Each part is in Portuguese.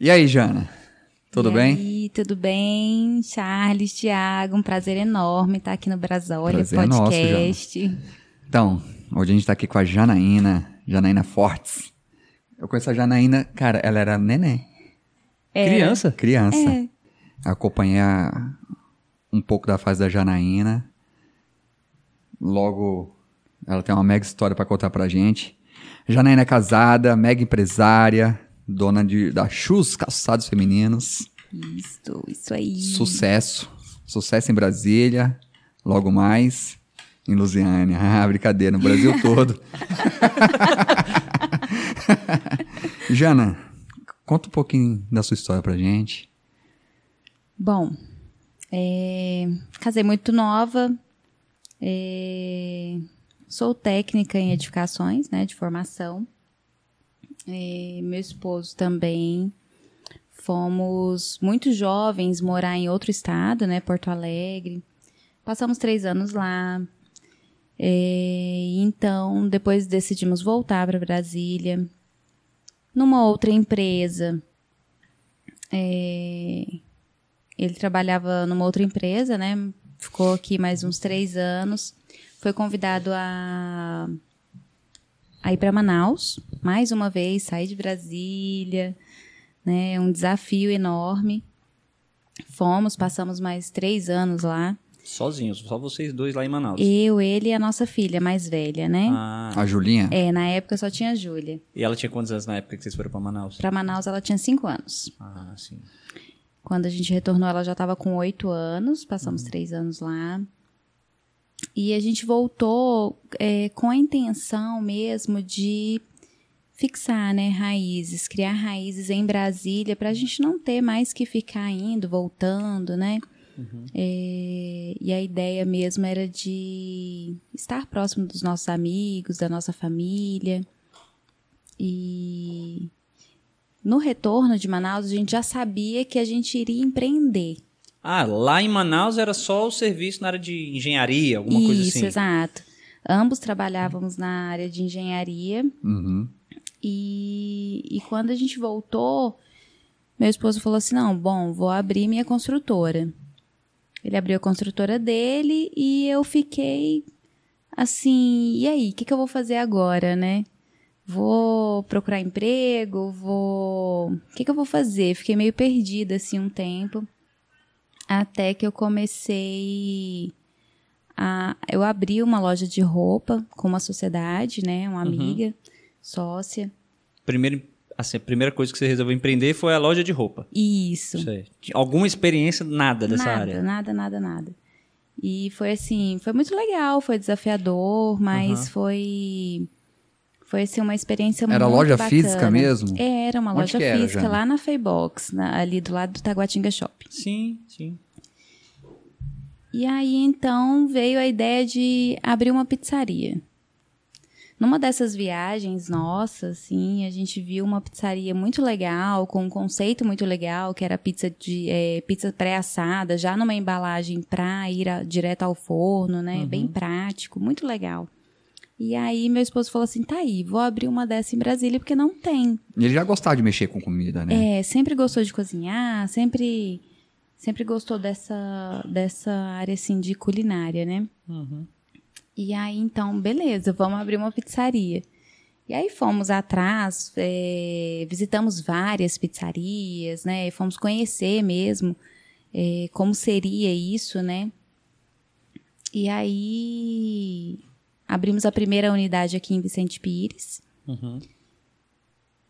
E aí, Jana? Tudo e bem? Aí, tudo bem? Charles, Thiago, um prazer enorme estar aqui no Brasólia Prazer é nosso, Podcast. Então, hoje a gente tá aqui com a Janaína, Janaína Fortes. Eu conheço a Janaína, cara, ela era neném, Criança? criança. É. Acompanhei a- um pouco da fase da Janaína. Logo, ela tem uma mega história pra contar pra gente. Janaína é casada, mega empresária, dona de, da Chus Calçados Femininos. Isso, isso aí. Sucesso. Sucesso em Brasília. Logo mais em Lusiânia. Ah, brincadeira, no Brasil todo. Jana, conta um pouquinho da sua história pra gente. Bom, é, casei muito nova. é, sou técnica em edificações, né, de formação. É, meu esposo também. Fomos muito jovens morar em outro estado, né, Porto Alegre. Passamos três anos lá. É, então, depois decidimos voltar para Brasília. Numa outra empresa. É, ele trabalhava numa outra empresa, né? Ficou aqui mais uns três anos. Foi convidado a, a ir para Manaus, mais uma vez, sair de Brasília, né? Um desafio enorme. Fomos, passamos mais três anos lá. Sozinhos, só vocês dois lá em Manaus. Eu, ele e a nossa filha mais velha, né? Ah, A Julinha? É, na época só tinha a Júlia. e ela tinha quantos anos na época que vocês foram pra Manaus? Para Manaus ela tinha cinco anos. Ah, sim. Quando a gente retornou, ela já estava com oito anos, passamos três anos lá. E a gente voltou é, com a intenção mesmo de fixar né, raízes, criar raízes em Brasília, para a gente não ter mais que ficar indo, voltando, né? É, e a ideia mesmo era de estar próximo dos nossos amigos, da nossa família. E no retorno de Manaus, a gente já sabia que a gente iria empreender. Ah, lá em Manaus era só o serviço na área de engenharia, alguma coisa Isso, assim. exato. Ambos trabalhávamos na área de engenharia Uhum. e, e quando a gente voltou, meu esposo falou assim: não, bom, vou abrir minha construtora. Ele abriu a construtora dele e eu fiquei assim: e aí, o que, que eu vou fazer agora, né? Vou procurar emprego, vou. O que, que eu vou fazer? Fiquei meio perdida assim um tempo. Até que eu comecei a. Eu abri uma loja de roupa com uma sociedade, né? Uma amiga, sócia. Primeiro, assim, a primeira coisa que você resolveu empreender foi a loja de roupa. Isso. Isso Alguma experiência? Nada dessa nada, área? Nada, nada, nada. E foi assim, foi muito legal, foi desafiador, mas Aham. foi foi assim uma experiência Era muito loja bacana. física mesmo? Era uma Onde loja era, física Jana? lá na Feibox, na- ali do lado do Taguatinga Shopping. Sim, sim. E aí então veio a ideia de abrir uma pizzaria. Numa dessas viagens nossas, assim, a gente viu uma pizzaria muito legal, com um conceito muito legal, que era pizza de eh, pizza pré-assada, já numa embalagem para ir a- direto ao forno, né? Bem prático, muito legal. E aí meu esposo falou assim: tá aí, vou abrir uma dessa em Brasília, porque não tem. E ele já gostava de mexer com comida, né? É, sempre gostou de cozinhar, sempre sempre gostou dessa dessa área assim de culinária, né? E aí então, beleza, vamos abrir uma pizzaria. E aí fomos atrás, é, visitamos várias pizzarias, né? Fomos conhecer mesmo é, como seria isso, né? E aí abrimos a primeira unidade aqui em Vicente Pires. Uhum.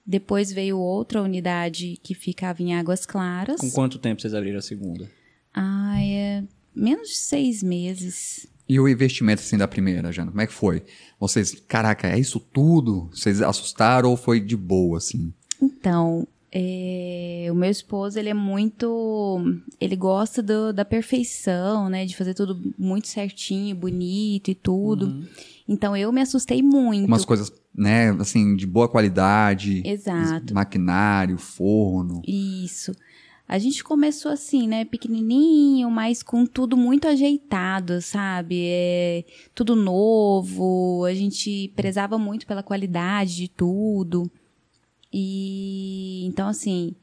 Depois veio outra unidade que ficava em Águas Claras. Com quanto tempo vocês abriram a segunda? Ah, é menos de seis meses. E o investimento assim da primeira, Jana, como é que foi? Vocês, caraca, é isso tudo? Vocês assustaram ou foi de boa, assim? Então, é, o meu esposo, ele é muito... Ele gosta do- da perfeição, né? De fazer tudo muito certinho, bonito e tudo. Então, eu me assustei muito. Umas coisas, né, assim, de boa qualidade. Exato. Maquinário, forno. Isso. A gente começou assim, né, pequenininho, mas com tudo muito ajeitado, sabe? É, tudo novo, a gente prezava muito pela qualidade de tudo. E então assim,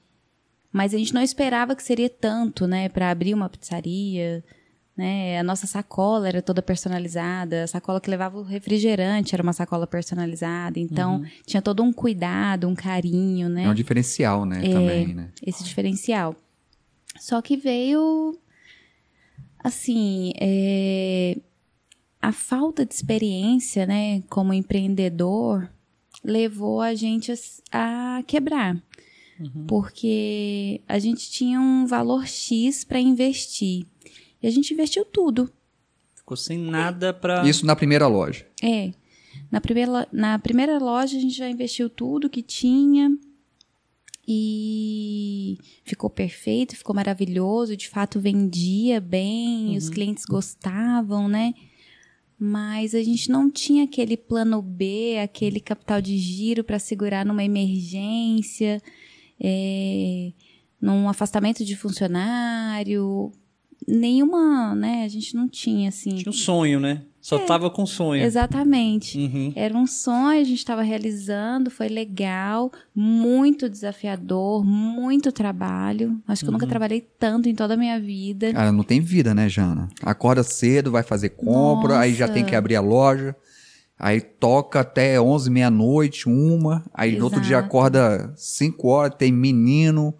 Mas a gente não esperava que seria tanto, né, para abrir uma pizzaria. Né? A nossa sacola era toda personalizada, a sacola que levava o refrigerante era uma sacola personalizada, então Uhum. tinha todo um cuidado, um carinho, né? É um diferencial, né? É. Também, né? esse diferencial. Só que veio, assim, é, a falta de experiência, né, como empreendedor, levou a gente a, a quebrar. Porque a gente tinha um valor X para investir. E a gente investiu tudo. Ficou sem nada pra. Isso na primeira loja. É. Na primeira, na primeira loja a gente já investiu tudo que tinha e ficou perfeito, ficou maravilhoso. De fato, vendia bem, os clientes gostavam, né? Mas a gente não tinha aquele plano B, aquele capital de giro para segurar numa emergência, é, num afastamento de funcionário. Nenhuma, né? A gente não tinha, assim. Tinha um sonho, né? Só tava com sonho. Exatamente. Uhum. Era um sonho, a gente estava realizando, foi legal, muito desafiador, muito trabalho. Acho que eu Uhum. nunca trabalhei tanto em toda a minha vida. Cara, não tem vida, né, Jana? Acorda cedo, vai fazer compra, aí já Nossa. tem que abrir a loja. Aí toca até 11, meia-noite, uma. Aí no outro dia Exato. acorda 5 horas, tem menino,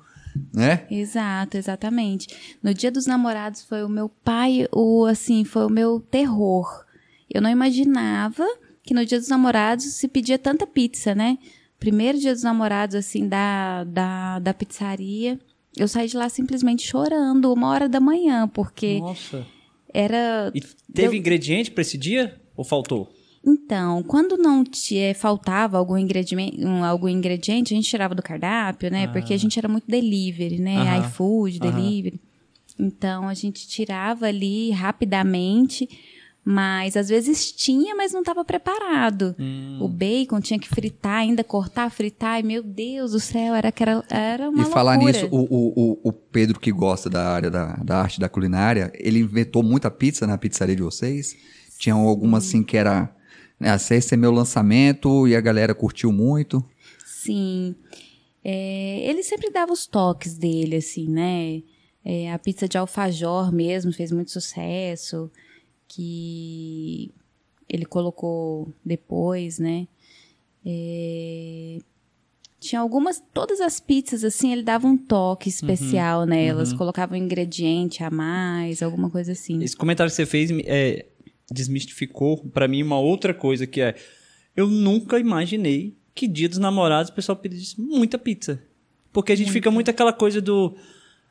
né? Exato, exatamente. No dia dos namorados foi o meu pai, o assim, foi o meu terror. Eu não imaginava que no dia dos namorados se pedia tanta pizza, né? Primeiro dia dos namorados, assim, da, da, da pizzaria. Eu saí de lá simplesmente chorando, uma hora da manhã, porque Nossa. era E teve Deu- ingrediente pra esse dia? Ou faltou? Então, quando não te, eh, faltava algum ingrediente, um, algum ingrediente, a gente tirava do cardápio, né? Porque a gente era muito delivery, né? Ah. Aham. iFood, Aham. delivery. Então, a gente tirava ali rapidamente, mas às vezes tinha, mas não estava preparado. Hum. O bacon tinha que fritar, ainda cortar, fritar, e meu Deus do céu, era, que era, era uma e falar loucura. nisso, o, o, o, o Pedro que gosta da área da, da arte da culinária, ele inventou muita pizza na pizzaria de vocês. Tinha alguma assim que era. Né, esse é meu lançamento e a galera curtiu muito. Sim. É, ele sempre dava os toques dele, assim, né? É, a pizza de alfajor mesmo fez muito sucesso, que ele colocou depois, né? É, tinha algumas, todas as pizzas, assim, ele dava um toque especial nelas, colocava um ingrediente a mais, alguma coisa assim. Esse comentário que você fez é, desmistificou pra mim uma outra coisa que é. Eu nunca imaginei que dia dos namorados o pessoal pedisse muita pizza. Porque a gente fica muito aquela coisa do.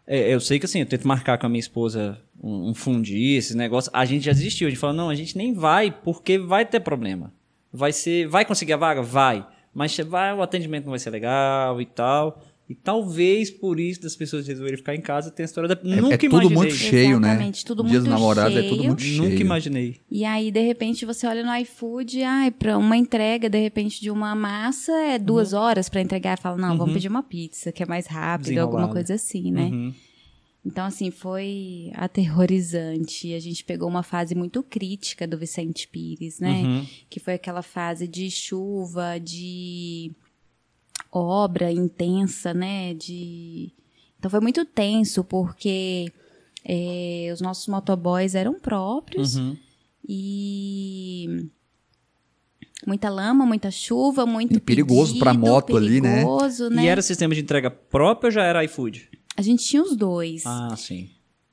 é, eu sei que assim, eu tento marcar com a minha esposa um, um fundir, esse negócio. A gente já desistiu. A gente fala, não, a gente nem vai, porque vai ter problema. Vai ser. Vai conseguir a vaga? Vai. Mas vai, o atendimento não vai ser legal e tal. E talvez por isso das pessoas resolverem ficar em casa tem a história da. É, Nunca é tudo imaginei. muito cheio, né? Exatamente, tudo Dia dos muito namorados é cheio. tudo muito cheio. Nunca imaginei. E aí, de repente, você olha no iFood, ai, para uma entrega, de repente, de uma massa, é duas Uhum. horas para entregar. Fala, não, vamos pedir uma pizza, que é mais rápido, alguma coisa assim, né? Uhum. Então, assim, foi aterrorizante. A gente pegou uma fase muito crítica do Vicente Pires, né? Uhum. Que foi aquela fase de chuva, de obra intensa, né? De... Então foi muito tenso, porque eh, os nossos motoboys eram próprios Uhum. e muita lama, muita chuva, muito E perigoso pra pedido, moto ali, né? perigoso, né? E era sistema de entrega próprio ou já era iFood? A gente tinha os dois. Ah, sim.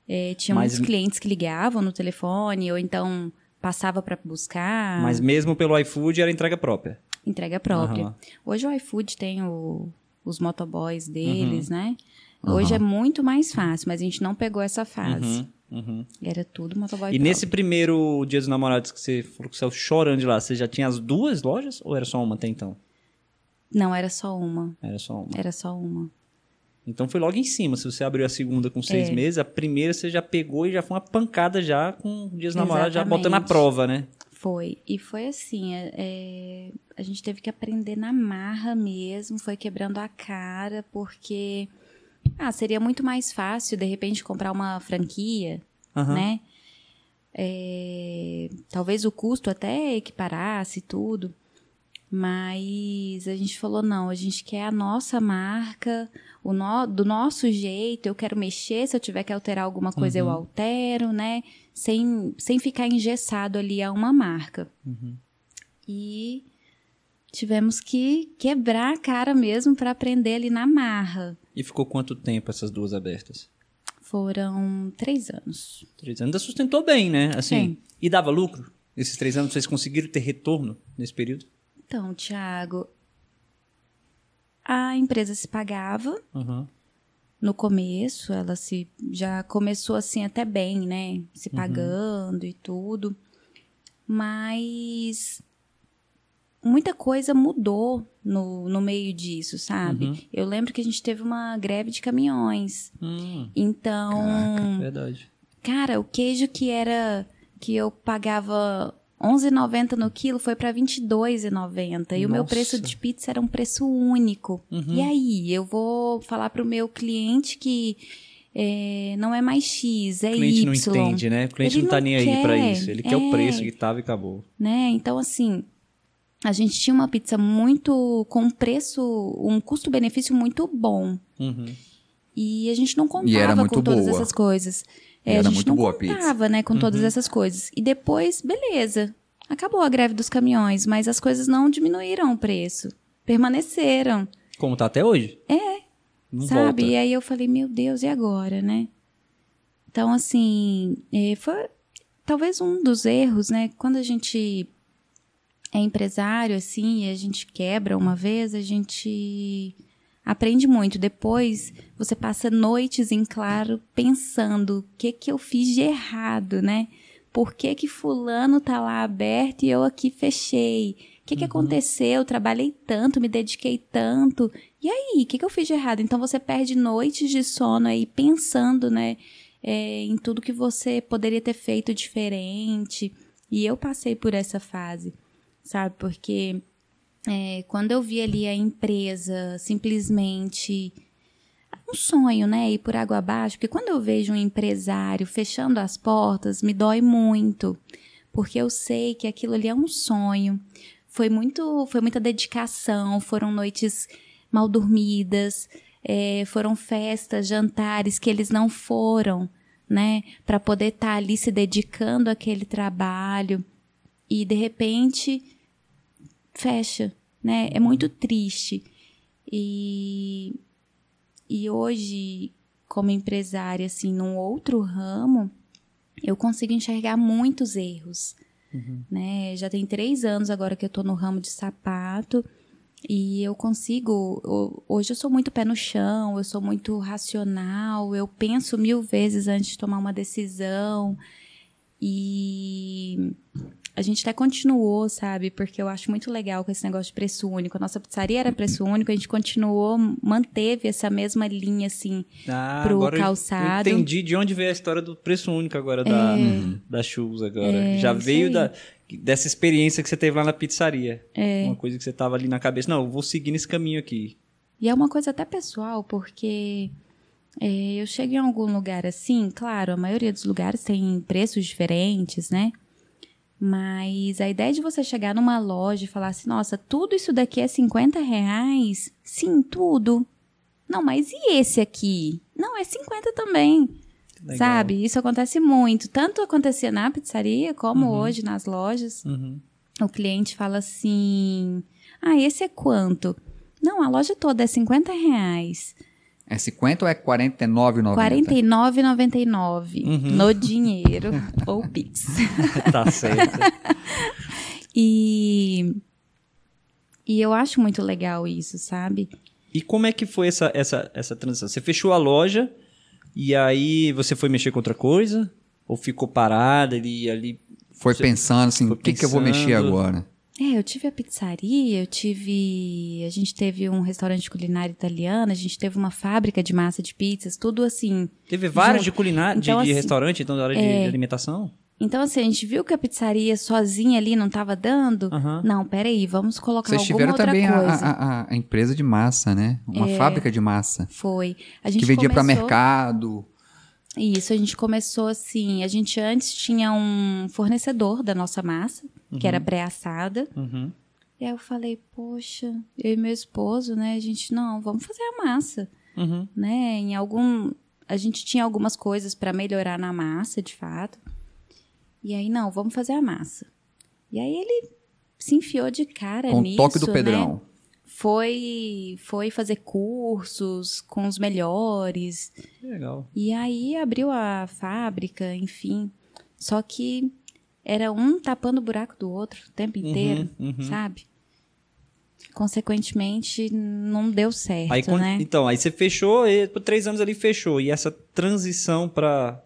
É, tinha Mas- muitos clientes que ligavam no telefone ou então passava para buscar Mas mesmo pelo iFood era entrega própria. Entrega própria. Aham. Hoje o iFood tem o- os motoboys deles, Uhum. né? Hoje é muito mais fácil, mas a gente não pegou essa fase. Uhum, uhum. Era tudo motoboy E próprio. nesse primeiro dia dos namorados que você falou que saiu chorando de lá, você já tinha as duas lojas ou era só uma até então? Não, era só uma. Era só uma. Era só uma. Então foi logo em cima. Se você abriu a segunda com seis É. meses, a primeira você já pegou e já foi uma pancada já com dias dos namorados, já botando na prova, né? Foi. E foi assim, é- é, a gente teve que aprender na marra mesmo, foi quebrando a cara, porque ah, seria muito mais fácil, de repente, comprar uma franquia, Aham. né? É, talvez o custo até equiparasse tudo. Mas a gente falou, não, a gente quer a nossa marca, o no, do nosso jeito, eu quero mexer, se eu tiver que alterar alguma coisa, eu altero, né? Sem, sem ficar engessado ali a uma marca. E tivemos que quebrar a cara mesmo para aprender ali na marra. E ficou quanto tempo essas duas abertas? Foram três anos. Três anos. Ainda sustentou bem, né? Assim, Sim. E dava lucro? Esses três anos vocês conseguiram ter retorno nesse período? Então, Thiago, a empresa se pagava Uhum. No começo, ela se já começou assim até bem, né? Se pagando e tudo. Mas muita coisa mudou no, no meio disso, sabe? Eu lembro que a gente teve uma greve de caminhões. Hum, Então, verdade. cara, o queijo que era que eu pagava 11,90 no quilo foi para 22,90 e o meu preço de pizza era um preço único. E aí, eu vou falar pro meu cliente que é, não é mais X, é O cliente Y. não entende, né? O cliente Ele não tá não nem aí pra quer, isso. Ele quer o é. preço que tava e acabou. Né? Então, assim, a gente tinha uma pizza muito com preço, um custo-benefício muito bom. Uhum. E a gente não contava com todas boa. essas coisas. E É, era a gente muito não boa contava, né, com todas essas coisas. E depois, beleza. Acabou a greve dos caminhões, mas as coisas não diminuíram o preço. Permaneceram, Como tá até hoje? É. Não sabe? E volta. aí eu falei, meu Deus, e agora, né? Então, assim, eh, foi talvez um dos erros, né? Quando a gente é empresário, assim, e a gente quebra uma vez, a gente aprende muito. Depois, você passa noites em claro pensando o que que eu fiz de errado, né? Por que que fulano tá lá aberto e eu aqui fechei? O que que aconteceu? Eu trabalhei tanto, me dediquei tanto. E aí, o que que eu fiz de errado? Então, você perde noites de sono aí pensando, né? é, em tudo que você poderia ter feito diferente. E eu passei por essa fase, sabe? Porque é, quando eu vi ali a empresa simplesmente um sonho, né? Ir por água abaixo, porque quando eu vejo um empresário fechando as portas, me dói muito, porque eu sei que aquilo ali é um sonho. Foi muito, foi muita dedicação, foram noites mal dormidas, é, foram festas, jantares que eles não foram, né? Para poder estar ali se dedicando àquele trabalho e de repente fecha, né? É muito triste. E, e hoje, como empresária, assim, num outro ramo, eu consigo enxergar muitos erros, né? Já tem três anos agora que eu tô no ramo de sapato e eu consigo. ho- Hoje eu sou muito pé no chão, eu sou muito racional, eu penso mil vezes antes de tomar uma decisão. E a gente até continuou, sabe? Porque eu acho muito legal com esse negócio de preço único. A nossa pizzaria era preço único, a gente continuou, manteve essa mesma linha, assim, Ah, pro agora calçado. Eu entendi de onde veio a história do preço único agora da, da Shoes agora. É, Já veio da, dessa experiência que você teve lá na pizzaria. É. Uma coisa que você tava ali na cabeça. Não, eu vou seguir nesse caminho aqui. E é uma coisa até pessoal, porque é, eu chego em algum lugar assim, claro, a maioria dos lugares tem preços diferentes, né? Mas a ideia de você chegar numa loja e falar assim, nossa, tudo isso daqui é 50 reais? Sim, tudo. Não, mas e esse aqui? Não, é 50 também. Legal. Sabe? Isso acontece muito. Tanto acontecia na pizzaria, como hoje nas lojas. Uhum. O cliente fala assim: Ah, esse é quanto? Não, a loja toda é 50 reais. É 50 ou é 49,90? R$ 49,99 Uhum. no dinheiro ou Pix. tá certo. E, e eu acho muito legal isso, sabe? E como é que foi essa, essa, essa transição? Você fechou a loja e aí você foi mexer com outra coisa? Ou ficou parada ali, ali Foi Você pensando assim, foi o que, que eu vou mexer agora? É, eu tive a pizzaria, eu tive. A gente teve um restaurante culinário italiano, a gente teve uma fábrica de massa de pizzas, tudo assim. Teve vários de culinária, de, Então, de assim, restaurante, então da hora de- de, alimentação? Então, assim, a gente viu que a pizzaria sozinha ali não estava dando. Aham. Não, peraí, vamos colocar Vocês alguma tiveram outra também a, coisa. a- a- empresa de massa, né? Uma É. fábrica de massa. Foi. A gente Que vendia para começou- mercado. Isso, a gente começou assim. A gente antes tinha um fornecedor da nossa massa, que era pré-assada. Uhum. E aí eu falei, poxa, eu e meu esposo, né? A gente, não, vamos fazer a massa, Uhum. né? Em algum. A gente tinha algumas coisas para melhorar na massa, de fato. E aí, não, vamos fazer a massa. E aí ele se enfiou de cara Com o nisso, toque do né? Pedrão. Foi, foi fazer cursos com os melhores. Legal. E aí abriu a fábrica, enfim. Só que era um tapando o buraco do outro o tempo inteiro, uhum. sabe? Consequentemente, não deu certo, Aí, né? Então, aí você fechou, e por três anos ali fechou. E essa transição para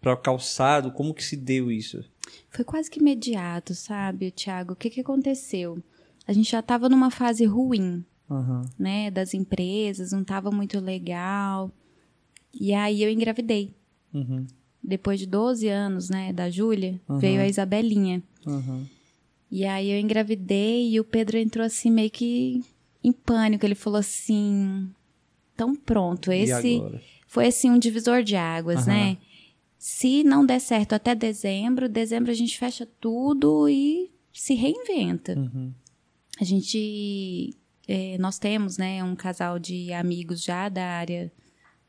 para calçado, como que se deu isso? Foi quase que imediato, sabe, Thiago? O que, que aconteceu? A gente já estava numa fase ruim, Aham. né? Das empresas, não estava muito legal. E aí eu engravidei. Uhum. Depois de 12 anos, né, da Júlia, Uhum. veio a Isabelinha. Uhum. E aí eu engravidei e o Pedro entrou assim meio que em pânico. Ele falou assim: "Então pronto, esse foi assim um divisor de águas, né? Se não der certo até dezembro, dezembro a gente fecha tudo e se reinventa. Uhum. A gente eh, nós temos, né, um casal de amigos já da área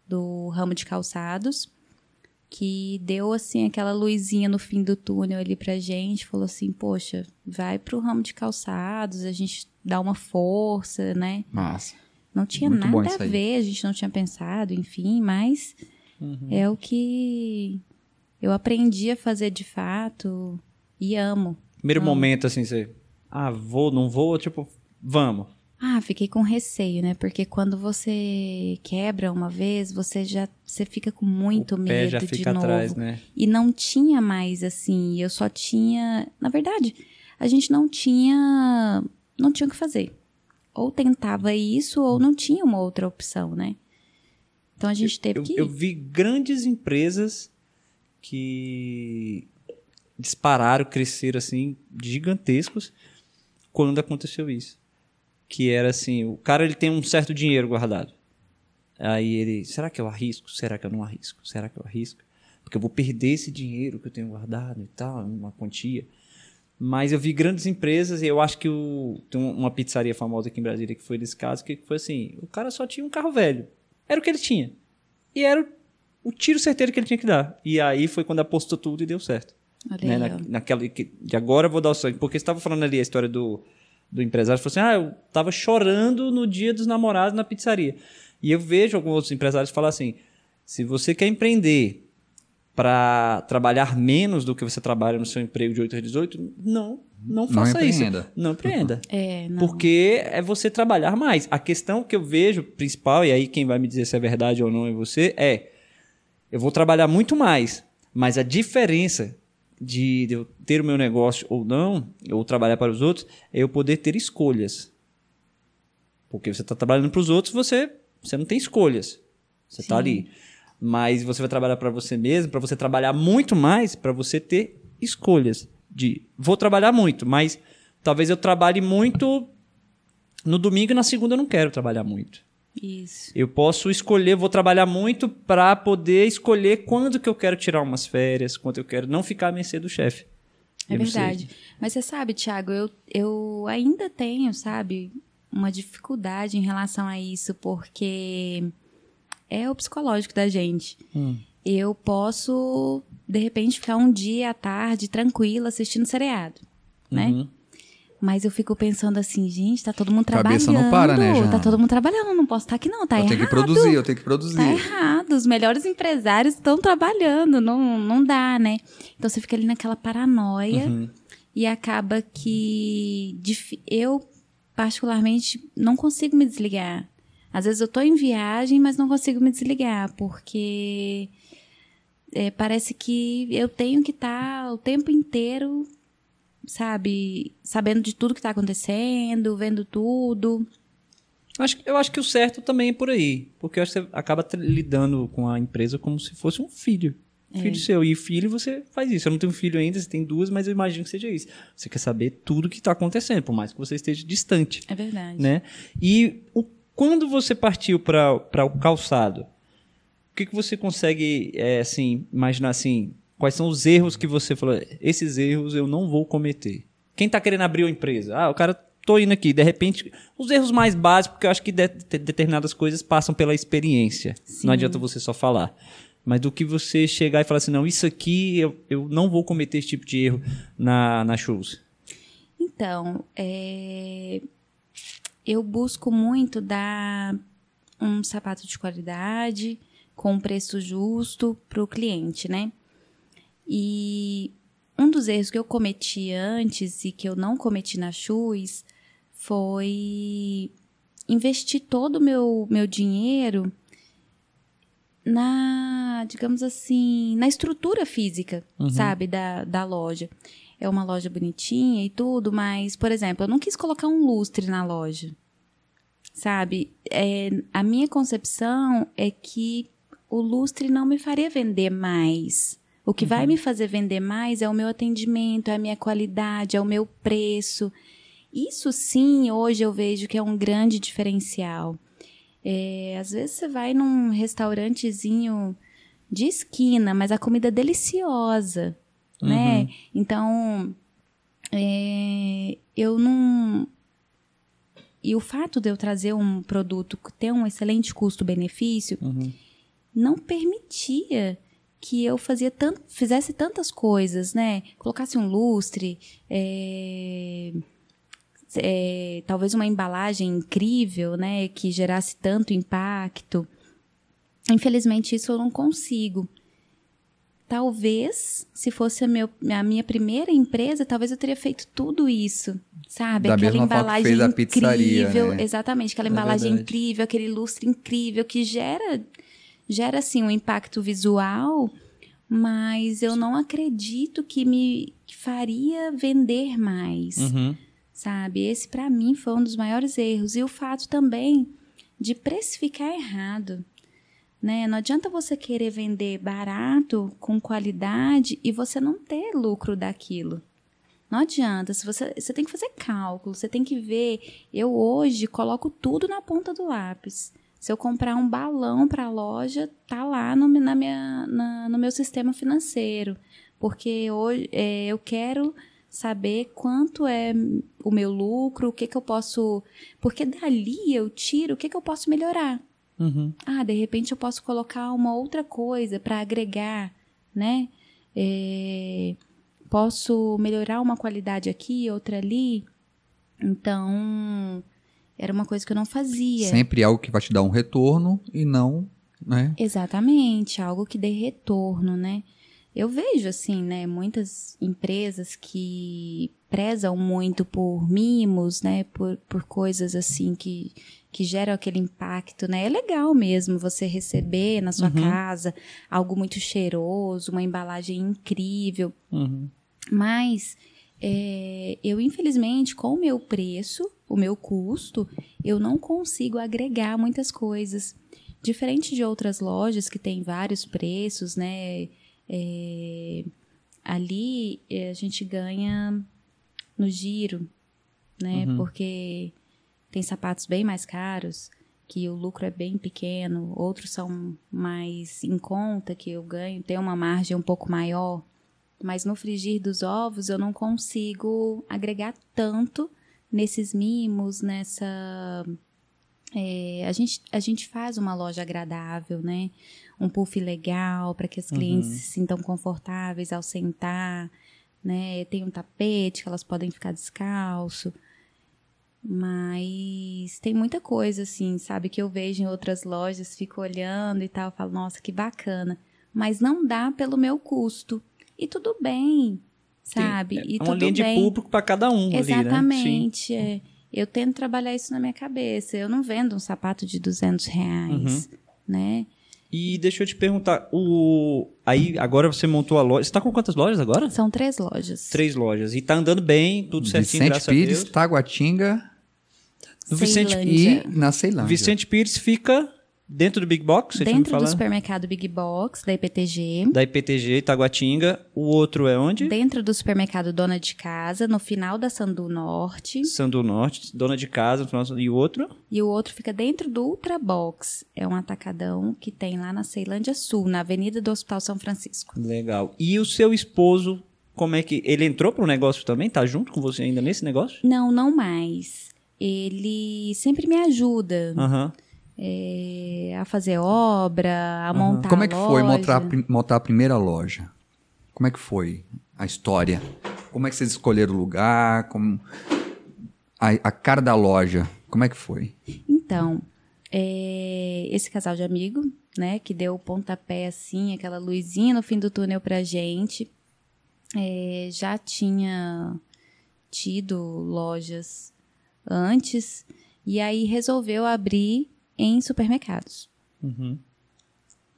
do ramo de calçados que deu assim aquela luzinha no fim do túnel ali pra gente, falou assim: "Poxa, vai pro ramo de calçados, a gente dá uma força, né?" Massa. Não tinha Muito nada a aí. ver, a gente não tinha pensado, enfim, mas Uhum. é o que eu aprendi a fazer de fato e amo. Primeiro momento, assim, você. Ah, vou, não vou, tipo, vamos. Ah, fiquei com receio, né? Porque quando você quebra uma vez, você já você fica com muito o medo já de fica novo. atrás, né? E não tinha mais assim, eu só tinha, na verdade, a gente não tinha, não tinha o que fazer. Ou tentava isso ou não tinha uma outra opção, né? Então a gente teve Eu, que ir. eu vi grandes empresas que dispararam, cresceram assim, gigantescos quando aconteceu isso. Que era assim, o cara ele tem um certo dinheiro guardado. Aí ele, será que eu arrisco? Será que eu não arrisco? Será que eu arrisco? Porque eu vou perder esse dinheiro que eu tenho guardado e tal, uma quantia. Mas eu vi grandes empresas e eu acho que o, tem um- uma pizzaria famosa aqui em Brasília que foi desse caso, que foi assim, o cara só tinha um carro velho. Era o que ele tinha. E era o, o tiro certeiro que ele tinha que dar. E aí foi quando apostou tudo e deu certo. Olha Né? aí, Na, naquela que, de agora eu vou dar o sangue. Porque você estava falando ali a história do, do empresário. Falou assim, ah, eu tava chorando no dia dos namorados na pizzaria. E eu vejo alguns outros empresários falar assim, se você quer empreender para trabalhar menos do que você trabalha no seu emprego de 8 a 18, não, não faça isso. empreenda. Não empreenda. É, não. Porque é você trabalhar mais. A questão que eu vejo principal, e aí quem vai me dizer se é verdade ou não é você, é: eu vou trabalhar muito mais, mas a diferença de eu ter o meu negócio ou não, ou trabalhar para os outros, é eu poder ter escolhas. Porque você está trabalhando para os outros, você, você não tem escolhas. Você está ali. Mas você vai trabalhar para você mesmo, para você trabalhar muito mais, para você ter escolhas. De vou trabalhar muito, mas talvez eu trabalhe muito no domingo e na segunda eu não quero trabalhar muito. Isso. Eu posso escolher, vou trabalhar muito para poder escolher quando que eu quero tirar umas férias, quando eu quero não ficar à mercê do chefe. É Eu verdade. Mas você sabe, Thiago, eu, eu ainda tenho, sabe, uma dificuldade em relação a isso, porque é o psicológico da gente. Hum. Eu posso, de repente, ficar um dia à tarde tranquila assistindo seriado, né? Uhum. Mas eu fico pensando assim, gente, tá todo mundo Cabeça trabalhando. não para, né, Jana? Tá todo mundo trabalhando, não posso estar aqui não, tá eu errado. tenho que produzir, eu tenho que produzir. Tá errado, os melhores empresários estão trabalhando, não, não dá, né? Então você fica ali naquela paranoia Uhum. e acaba que eu, particularmente, não consigo me desligar. Às vezes eu tô em viagem, mas não consigo me desligar, porque é, parece que eu tenho que estar o tempo inteiro, sabe, sabendo de tudo que tá acontecendo, vendo tudo. Acho, eu acho que o certo também é por aí. Porque eu acho que você acaba lidando com a empresa como se fosse um filho. É. Filho seu. E filho você faz isso. Eu não tenho filho ainda, você tem duas, mas eu imagino que seja isso. Você quer saber tudo que está acontecendo, por mais que você esteja distante. É verdade. né? E o- quando você partiu para o calçado, o que, que você consegue, é, assim, imaginar assim, quais são os erros que você falou, esses erros eu não vou cometer? Quem está querendo abrir uma empresa? Ah, o cara tô indo aqui, de repente, os erros mais básicos, porque eu acho que de- de- determinadas coisas passam pela experiência. Sim. Não adianta você só falar. Mas do que você chegar e falar assim, não, isso aqui eu, eu não vou cometer esse tipo de erro na, na shows. Então, é, eu busco muito dar um sapato de qualidade, com um preço justo para o cliente, né? E um dos erros que eu cometi antes e que eu não cometi na Shoes foi investir todo o meu, meu dinheiro na, digamos assim, na estrutura física, sabe, da, da loja. É uma loja bonitinha e tudo, mas, por exemplo, eu não quis colocar um lustre na loja. Sabe? É, a minha concepção é que o lustre não me faria vender mais. O que vai me fazer vender mais é o meu atendimento, é a minha qualidade, é o meu preço. Isso sim, hoje eu vejo que é um grande diferencial. É, às vezes você vai num restaurantezinho de esquina, mas a comida é deliciosa, né? Então, é, eu não. E o fato de eu trazer um produto que tem um excelente custo-benefício não permitia que eu fazia tanto, fizesse tantas coisas, né? Colocasse um lustre, é, é, talvez uma embalagem incrível, né? Que gerasse tanto impacto. Infelizmente, isso eu não consigo. Talvez, se fosse a, meu, a minha primeira empresa, talvez eu teria feito tudo isso, sabe? Da aquela mesma embalagem fez a pizzaria, incrível, né? exatamente, aquela É embalagem verdade. incrível, aquele lustre incrível que gera, gera assim um impacto visual, mas eu não acredito que me faria vender mais Uhum. sabe? Esse para mim foi um dos maiores erros e o fato também de precificar errado, né? Não adianta você querer vender barato com qualidade e você não ter lucro daquilo. Não adianta, se você, você tem que fazer cálculo, você tem que ver. Eu hoje coloco tudo na ponta do lápis. Se eu comprar um balão para a loja, tá lá no, na minha, na- no meu sistema financeiro. Porque hoje é, eu quero saber quanto é o meu lucro, o que, que eu posso. Porque dali eu tiro o que, que eu posso melhorar. Uhum. Ah, de repente eu posso colocar uma outra coisa para agregar, né? É, posso melhorar uma qualidade aqui, outra ali. Então, era uma coisa que eu não fazia. Sempre algo que vai te dar um retorno e não, né? Exatamente, algo que dê retorno, né? Eu vejo, assim, né, muitas empresas que prezam muito por mimos, né, por, por coisas assim que, que geram aquele impacto, né? É legal mesmo você receber na sua casa algo muito cheiroso, uma embalagem incrível, Uhum. mas é, eu, infelizmente, com o meu preço, o meu custo, eu não consigo agregar muitas coisas. Diferente de outras lojas que têm vários preços, né? é, ali é, a gente ganha no giro, né? Porque tem sapatos bem mais caros, que o lucro é bem pequeno, outros são mais em conta, que eu ganho, tem uma margem um pouco maior. Mas no frigir dos ovos eu não consigo agregar tanto nesses mimos, nessa. é, a, gente, a gente faz uma loja agradável, né? Um puff legal para que as clientes se sintam confortáveis ao sentar, né? Tem um tapete que elas podem ficar descalço. Mas tem muita coisa, assim, sabe, que eu vejo em outras lojas, fico olhando e tal, falo, nossa, que bacana. Mas não dá pelo meu custo. E tudo bem, sabe? Tem- e é uma tudo linha de bem. público para cada um ali, né? Sim. Exatamente. é. Eu tento trabalhar isso na minha cabeça. Eu não vendo um sapato de 200 reais, Uhum. né? E deixa eu te perguntar, o aí agora você montou a loja. Você tá com quantas lojas agora? São três lojas. Três lojas. E tá andando bem, tudo certinho, Vicente graças Pires, a Deus. Taguatinga Do Vicente, e na Ceilândia. Vicente Pires fica dentro do Big Box, você Dentro do supermercado Big Box, da IPTG. Da IPTG, Taguatinga. O outro é onde? Dentro do supermercado Dona de Casa, no final da Sandu Norte. Sandu Norte, dona de casa. E o outro? E o outro fica dentro do Ultra Box. É um atacadão que tem lá na Ceilândia Sul, na Avenida do Hospital São Francisco. Legal. E o seu esposo Como é que. Ele entrou pro negócio também? Tá junto com você ainda nesse negócio? Não, não mais. Ele sempre me ajuda Aham. É, a fazer obra, a montar Como é que a foi montar, montar a primeira loja? Como é que foi a história? Como é que vocês escolheram o lugar? Como... A, a cara da loja, como é que foi? Então, é, esse casal de amigo, né, que deu o pontapé assim, aquela luzinha no fim do túnel pra gente, é, já tinha tido lojas antes e aí resolveu abrir em supermercados. Uhum.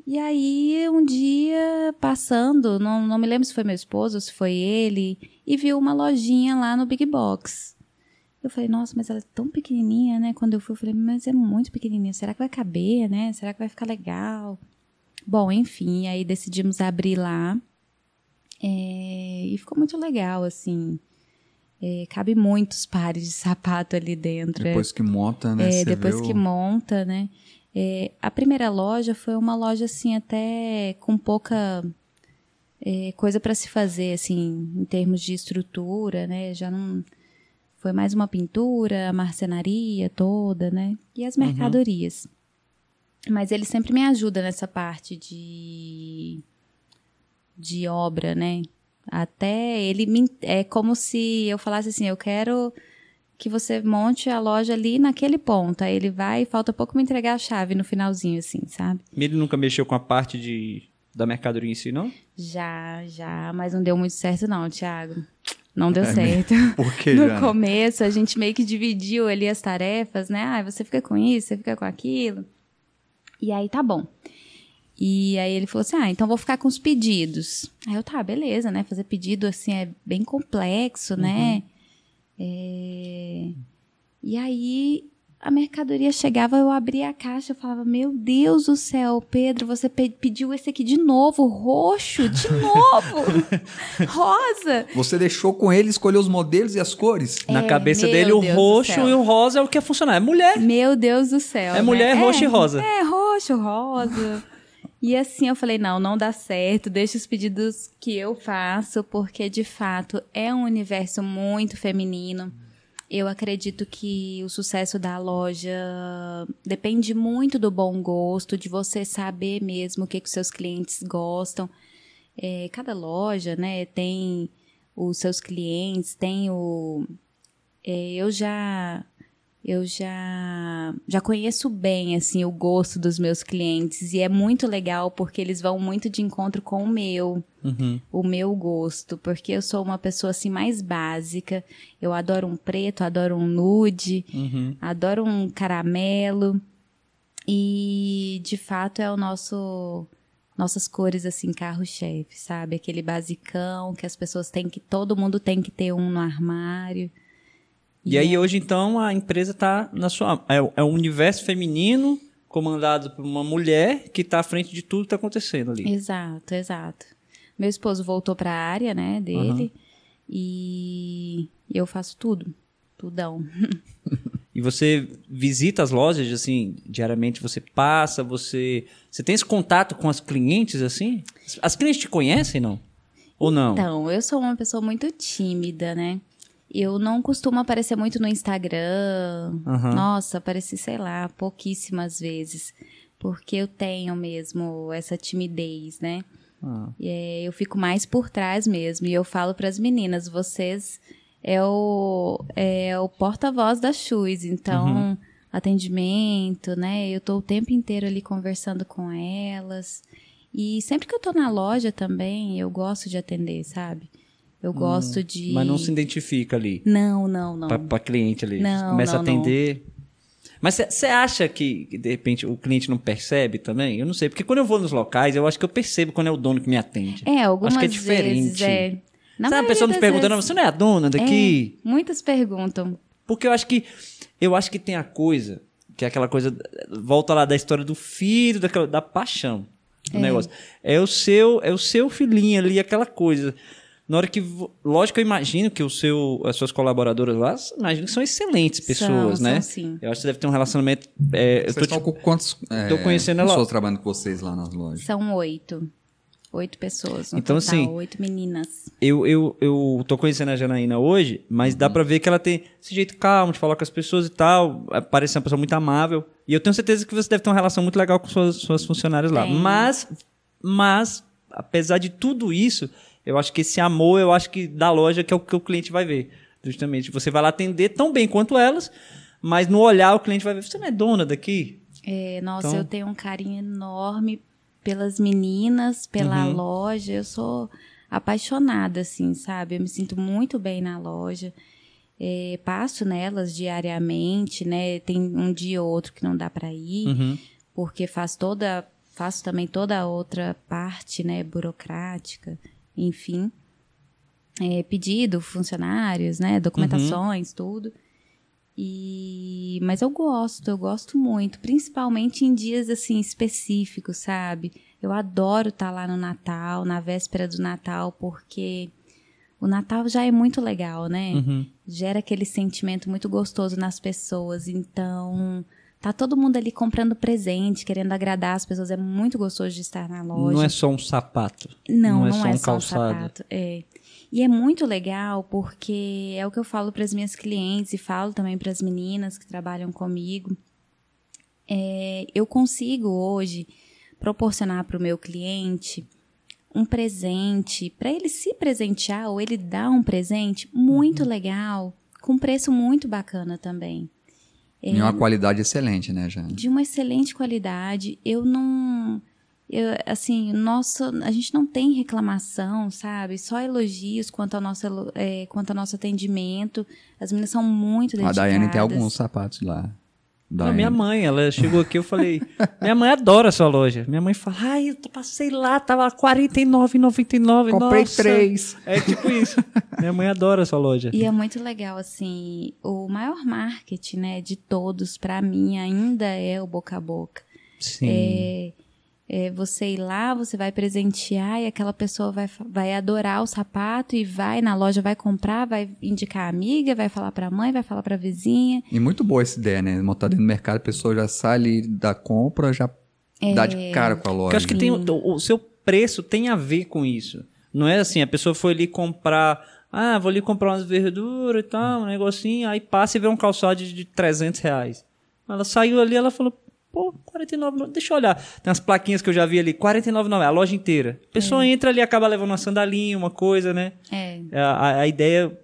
E aí, um dia, passando, não, não me lembro se foi meu esposo ou se foi ele, e viu uma lojinha lá no Big Box. Eu falei, nossa, mas ela é tão pequenininha, né? Quando eu fui, eu falei, mas é muito pequenininha. Será que vai caber, né? Será que vai ficar legal? Bom, enfim, aí decidimos abrir lá. É, e ficou muito legal, assim. É, cabe muitos pares de sapato ali dentro. é Depois que monta, né? é, depois o- que monta, né? É, a primeira loja foi uma loja assim até com pouca é, coisa para se fazer assim em termos de estrutura, né? Já não foi mais uma pintura, a marcenaria toda, né? E as mercadorias. Mas ele sempre me ajuda nessa parte de de obra, né? Até ele me é como se eu falasse assim, eu quero que você monte a loja ali naquele ponto. Aí ele vai e falta pouco me entregar a chave no finalzinho, assim, sabe? Ele nunca mexeu com a parte de, da mercadoria em si, não? Já, já, mas não deu muito certo, não, Thiago. Não deu É certo. Por que no já? começo, a gente meio que dividiu ali as tarefas, né? Ah, você fica com isso, você fica com aquilo. E aí tá bom. E aí ele falou assim: ah, então vou ficar com os pedidos. Aí eu, tá, beleza, né? Fazer pedido assim é bem complexo, né? É... E aí a mercadoria chegava, eu abria a caixa, eu falava: Meu Deus do céu, Pedro, você pe- pediu esse aqui de novo, roxo, de novo, rosa. Você deixou com ele escolher os modelos e as cores? Na É, cabeça meu dele, o Deus do roxo e o rosa é o que ia funcionar. É mulher. Meu Deus do céu. É mulher, né? roxo e rosa. É, roxo, rosa. E assim eu falei, não, não dá certo, deixa os pedidos que eu faço, porque de fato é um universo muito feminino. Eu acredito que o sucesso da loja depende muito do bom gosto, de você saber mesmo o que, que seus clientes gostam. É, cada loja, né, tem os seus clientes, tem o. é, eu já eu já já conheço bem assim o gosto dos meus clientes e é muito legal porque eles vão muito de encontro com o meu Uhum. o meu gosto porque eu sou uma pessoa assim mais básica eu adoro um preto adoro um nude Uhum. adoro um caramelo e de fato é o nosso nossas cores assim carro-chefe sabe aquele basicão que as pessoas têm que todo mundo tem que ter um no armário E aí hoje, então, a empresa tá na sua... É, o- é um universo feminino comandado por uma mulher que tá à frente de tudo que tá acontecendo ali. Exato, exato. Meu esposo voltou para a área, né, dele, e eu faço tudo, tudão. E você visita as lojas, assim, diariamente você passa, você... Você tem esse contato com as clientes, assim? As clientes te conhecem, não? Ou não? Então, eu sou uma pessoa muito tímida, né? Eu não costumo aparecer muito no Instagram. Aham. Nossa, apareci, sei lá, pouquíssimas vezes. Porque eu tenho mesmo essa timidez, né? Ah. E, é, eu fico mais por trás mesmo. E eu falo para as meninas, vocês é o, é o porta-voz da Shoes. Então, atendimento, né? Eu tô o tempo inteiro ali conversando com elas. E sempre que eu tô na loja também, eu gosto de atender, sabe? Eu gosto de. Mas não se identifica ali. Não, não, não. Pra, pra cliente ali. Não, começa não, a atender. Mas você acha que, de repente, o cliente não percebe também? Eu não sei. Porque quando eu vou nos locais, eu acho que eu percebo quando é o dono que me atende. É, algumas Acho que é vezes diferente. é. Na Sabe a pessoa me das perguntando, vezes- você não é a dona daqui? É, muitas perguntam. Porque eu acho que eu acho que tem a coisa, que é aquela coisa, volta lá da história do filho, daquela, da paixão do negócio. É o seu, é o seu filhinho ali, aquela coisa. Na hora que, lógico, eu imagino que o seu, as suas colaboradoras lá, imagino que são excelentes pessoas, São, né? são sim. Eu acho que você deve ter um relacionamento. é, eu Vocês tô estão te- com quantos é, tô conhecendo ela- pessoas trabalhando com vocês lá nas lojas? São oito. Oito pessoas. Então, total, assim, Oito meninas. Eu, eu, eu tô conhecendo a Janaína hoje, mas dá pra ver que ela tem esse jeito calmo de falar com as pessoas e tal. Parece uma pessoa muito amável. E eu tenho certeza que você deve ter uma relação muito legal com suas, suas funcionárias lá. Tenho. Mas, mas, apesar de tudo isso, eu acho que esse amor, eu acho que da loja que é o que o cliente vai ver. Justamente. Você vai lá atender tão bem quanto elas, mas no olhar o cliente vai ver, você não é dona daqui? É, nossa, Então- eu tenho um carinho enorme pelas meninas, pela Uhum. loja. Eu sou apaixonada, assim, sabe? Eu me sinto muito bem na loja. É, passo nelas diariamente, né? Tem um dia ou outro que não dá para ir, Uhum. porque faz toda, faço também toda a outra parte, né? Burocrática, enfim. É, pedido, funcionários, né? Documentações, tudo. E mas eu gosto, eu gosto muito, principalmente em dias assim específicos, sabe? Eu adoro estar lá no Natal, na véspera do Natal, porque o Natal já é muito legal, né? Uhum. Gera aquele sentimento muito gostoso nas pessoas, então tá todo mundo ali comprando presente, querendo agradar as pessoas, é muito gostoso de estar na loja. Não é só um sapato. Não, Não é não só é um só calçado. um sapato. É. E é muito legal porque é o que eu falo para as minhas clientes e falo também para as meninas que trabalham comigo. É, eu consigo hoje proporcionar para o meu cliente um presente, para ele se presentear ou ele dar um presente muito Uhum. legal, com preço muito bacana também. É, E uma qualidade excelente, né, Jane? de uma excelente qualidade. Eu não. Eu, assim, nossa, a gente não tem reclamação, sabe? Só elogios quanto ao nosso, é, quanto ao nosso atendimento. As meninas são muito A dedicadas. Daiane tem alguns sapatos lá. Não, Daiane. minha mãe, ela chegou aqui, eu falei, minha mãe adora a sua loja. Minha mãe fala, ai, eu passei lá, tava R$ 49,99. Comprei nossa. três. É tipo isso. minha mãe adora a sua loja. E é muito legal, assim, o maior marketing, né, de todos, pra mim, ainda é o boca a boca. Sim. É, é você ir lá, você vai presentear e aquela pessoa vai, vai adorar o sapato e vai na loja, vai comprar, vai indicar a amiga, vai falar pra mãe, vai falar pra vizinha. E muito boa essa ideia, né? Montar dentro do mercado, a pessoa já sai ali da compra, já dá de cara com a loja. Porque eu acho que tem, o, o seu preço tem a ver com isso. Não é assim, a pessoa foi ali comprar, ah, vou ali comprar umas verduras e tal, um negocinho, aí passa e vê um calçado de, de 300 reais. Ela saiu ali, ela falou, pô, 49, deixa eu olhar. Tem umas plaquinhas que eu já vi ali, 49,90, a loja inteira. A pessoa entra ali, acaba levando uma sandalinha, uma coisa, né? É, A, a- ideia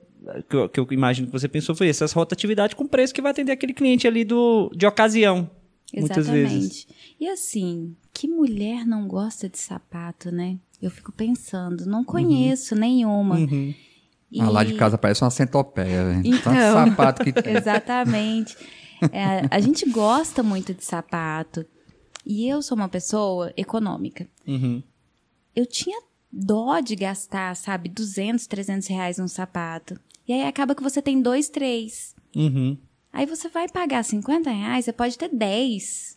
que eu, que eu imagino que você pensou foi essa, essa rotatividade com preço que vai atender aquele cliente ali do, de ocasião. Muitas vezes. exatamente. E assim, que mulher não gosta de sapato, né? Eu fico pensando, não conheço nenhuma. Uhum. E- Ah, lá de casa parece uma centopeia, né? Tanto Então. sapato que tem. Exatamente. É, a gente gosta muito de sapato. E eu sou uma pessoa econômica. Uhum. Eu tinha dó de gastar, sabe, 200, 300 reais num sapato. E aí acaba que você tem dois, três. Uhum. Aí você vai pagar 50 reais, você pode ter 10.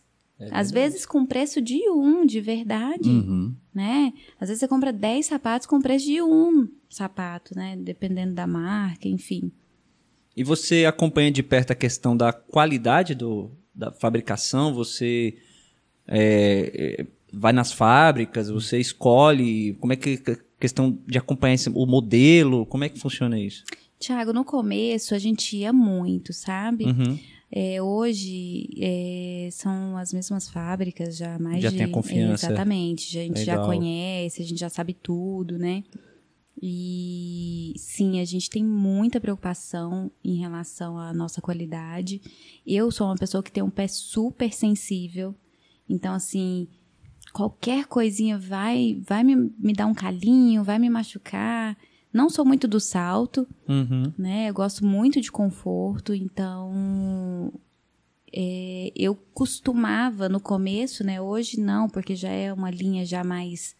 Às vezes com preço de um, de verdade, Uhum. né? Às vezes você compra 10 sapatos com preço de um sapato, né? Dependendo da marca, enfim. E você acompanha de perto a questão da qualidade do, da fabricação? Você é, é, vai nas fábricas, você escolhe? Como é que a questão de acompanhar esse- o modelo? Como é que funciona isso? Tiago, no começo a gente ia muito, sabe? Uhum. É, hoje é, são as mesmas fábricas já mais Já de tem a confiança. É, exatamente, a gente já Legal. conhece, a gente já sabe tudo, né? E sim, a gente tem muita preocupação em relação à nossa qualidade. Eu sou uma pessoa que tem um pé super sensível, então assim, qualquer coisinha vai vai me, me dar um calinho, vai me machucar. Não sou muito do salto, Uhum. né? Eu gosto muito de conforto, então é, eu costumava no começo, né? Hoje não, porque já é uma linha já mais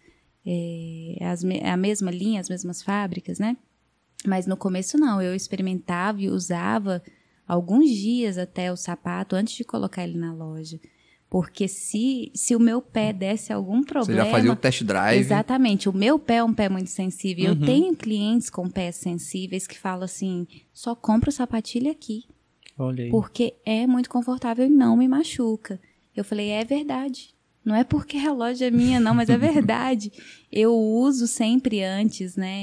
é, as a mesma linha, as mesmas fábricas, né? Mas no começo não, eu experimentava e usava alguns dias até o sapato antes de colocar ele na loja. Porque se, se o meu pé desse algum Você problema. já fazia o test drive. Exatamente. O meu pé é um pé muito sensível. Uhum. Eu tenho clientes com pés sensíveis que falam assim: só compro sapatilha aqui, Olha aí. porque é muito confortável e não me machuca. Eu falei: é verdade. Não é porque a loja é minha, não, mas é verdade. Eu uso sempre antes, né?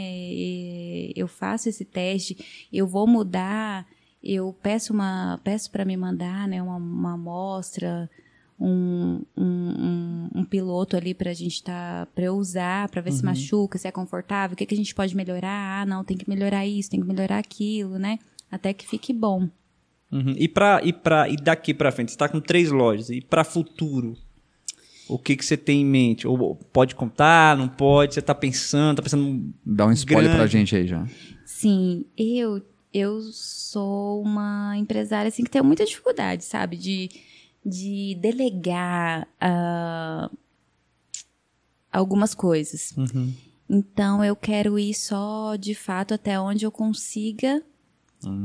Eu faço esse teste, eu vou mudar, eu peço uma peço para me mandar, né? Uma, uma amostra, um, um, um, um piloto ali para a gente tá para eu usar, para ver se machuca, se é confortável, o que, que a gente pode melhorar. Ah, não, tem que melhorar isso, tem que melhorar aquilo, né? Até que fique bom. Uhum. E, pra, e, pra, e daqui pra frente, você tá com três lojas. E pra futuro, o que, que você tem em mente? Ou pode contar, não pode? Você tá pensando, tá pensando... Dá um spoiler pra Grande. gente aí já. Sim, eu eu sou uma empresária assim que tem muita dificuldade, sabe, de, de delegar ah, algumas coisas. Uhum. Então eu quero ir só de fato até onde eu consiga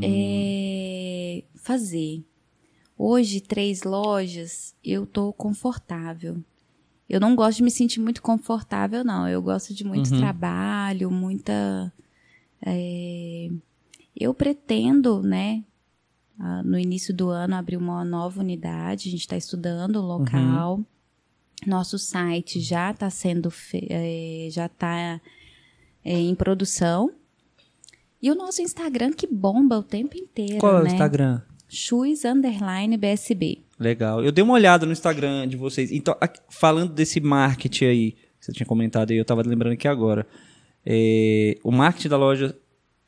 eh, fazer. Hoje, três lojas, eu tô confortável. Eu não gosto de me sentir muito confortável, não. Eu gosto de muito Uhum. trabalho, muita. eh, Eu pretendo, né? No início do ano, abrir uma nova unidade. A gente está estudando o local. Nosso site já está sendo. fe- eh, já está em produção. E o nosso Instagram que bomba o tempo inteiro. Qual é o né? Instagram? Shoes Underline BSB. Legal. Eu dei uma olhada no Instagram de vocês. Então, aqui- falando desse marketing aí, que você tinha comentado aí, eu tava lembrando aqui agora. É, o marketing da loja,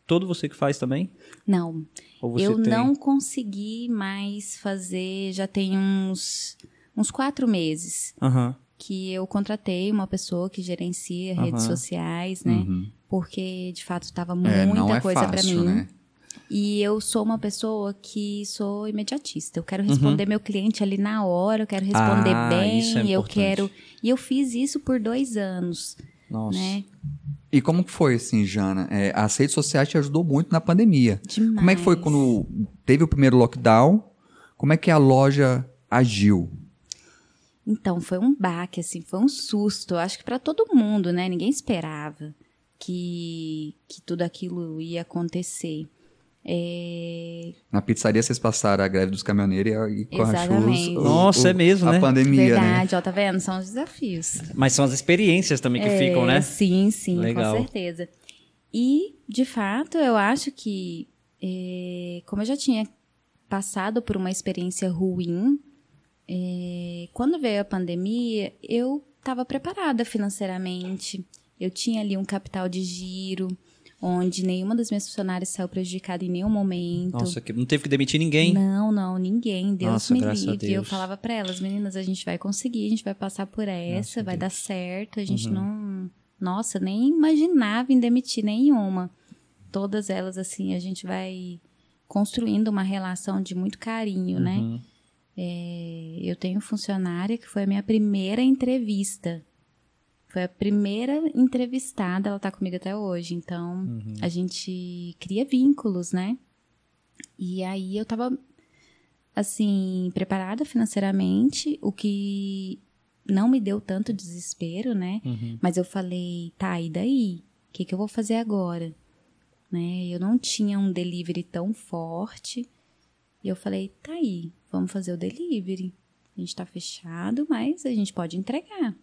todo você que faz também? Não, Ou você eu tem? não consegui mais fazer, já tem uns, uns quatro meses Aham. que eu contratei uma pessoa que gerencia redes Aham. sociais, né? Porque de fato estava É, muita não é coisa para fácil, mim. né? E eu sou uma pessoa que sou imediatista. Eu Uhum. quero responder meu cliente ali na hora, eu quero responder Ah, bem, é eu quero. E eu fiz isso por dois anos, Nossa. né? E como que foi, assim, Jana? É, as redes sociais te ajudou muito na pandemia. Demais. Como é que foi quando teve o primeiro lockdown? Como é que a loja agiu? Então, foi um baque, assim, foi um susto. Eu acho que para todo mundo, né? Ninguém esperava que, que tudo aquilo ia acontecer. É, Na pizzaria vocês passaram a greve dos caminhoneiros e, a- e com a Exatamente. churros, o- Nossa, o- é mesmo, a né? pandemia, né? verdade, ó, tá vendo? São os desafios. Mas são as experiências também que É, ficam, né? Sim, sim, Legal. com certeza. E, de fato, eu acho que, é, como eu já tinha passado por uma experiência ruim, é, quando veio a pandemia, eu estava preparada financeiramente. Eu tinha ali um capital de giro, onde nenhuma das minhas funcionárias saiu prejudicada em nenhum momento. Nossa, que não teve que demitir ninguém. Não, não, ninguém. Deus Nossa, me livre. Eu Deus. falava pra elas, meninas, a gente vai conseguir, a gente vai passar por essa, vai dar certo. A gente Uhum. não. Nossa, nem imaginava em demitir nenhuma. Todas elas, assim, a gente vai construindo uma relação de muito carinho, né? Uhum. É, eu tenho funcionária que foi a minha primeira entrevista. Foi a primeira entrevistada, ela tá comigo até hoje. Então, a gente cria vínculos, né? E aí eu tava, assim, preparada financeiramente, o que não me deu tanto desespero, né? Uhum. Mas eu falei, tá, e daí? O que, que eu vou fazer agora? Né? Eu não tinha um delivery tão forte. E eu falei, tá aí, vamos fazer o delivery. A gente tá fechado, mas a gente pode entregar.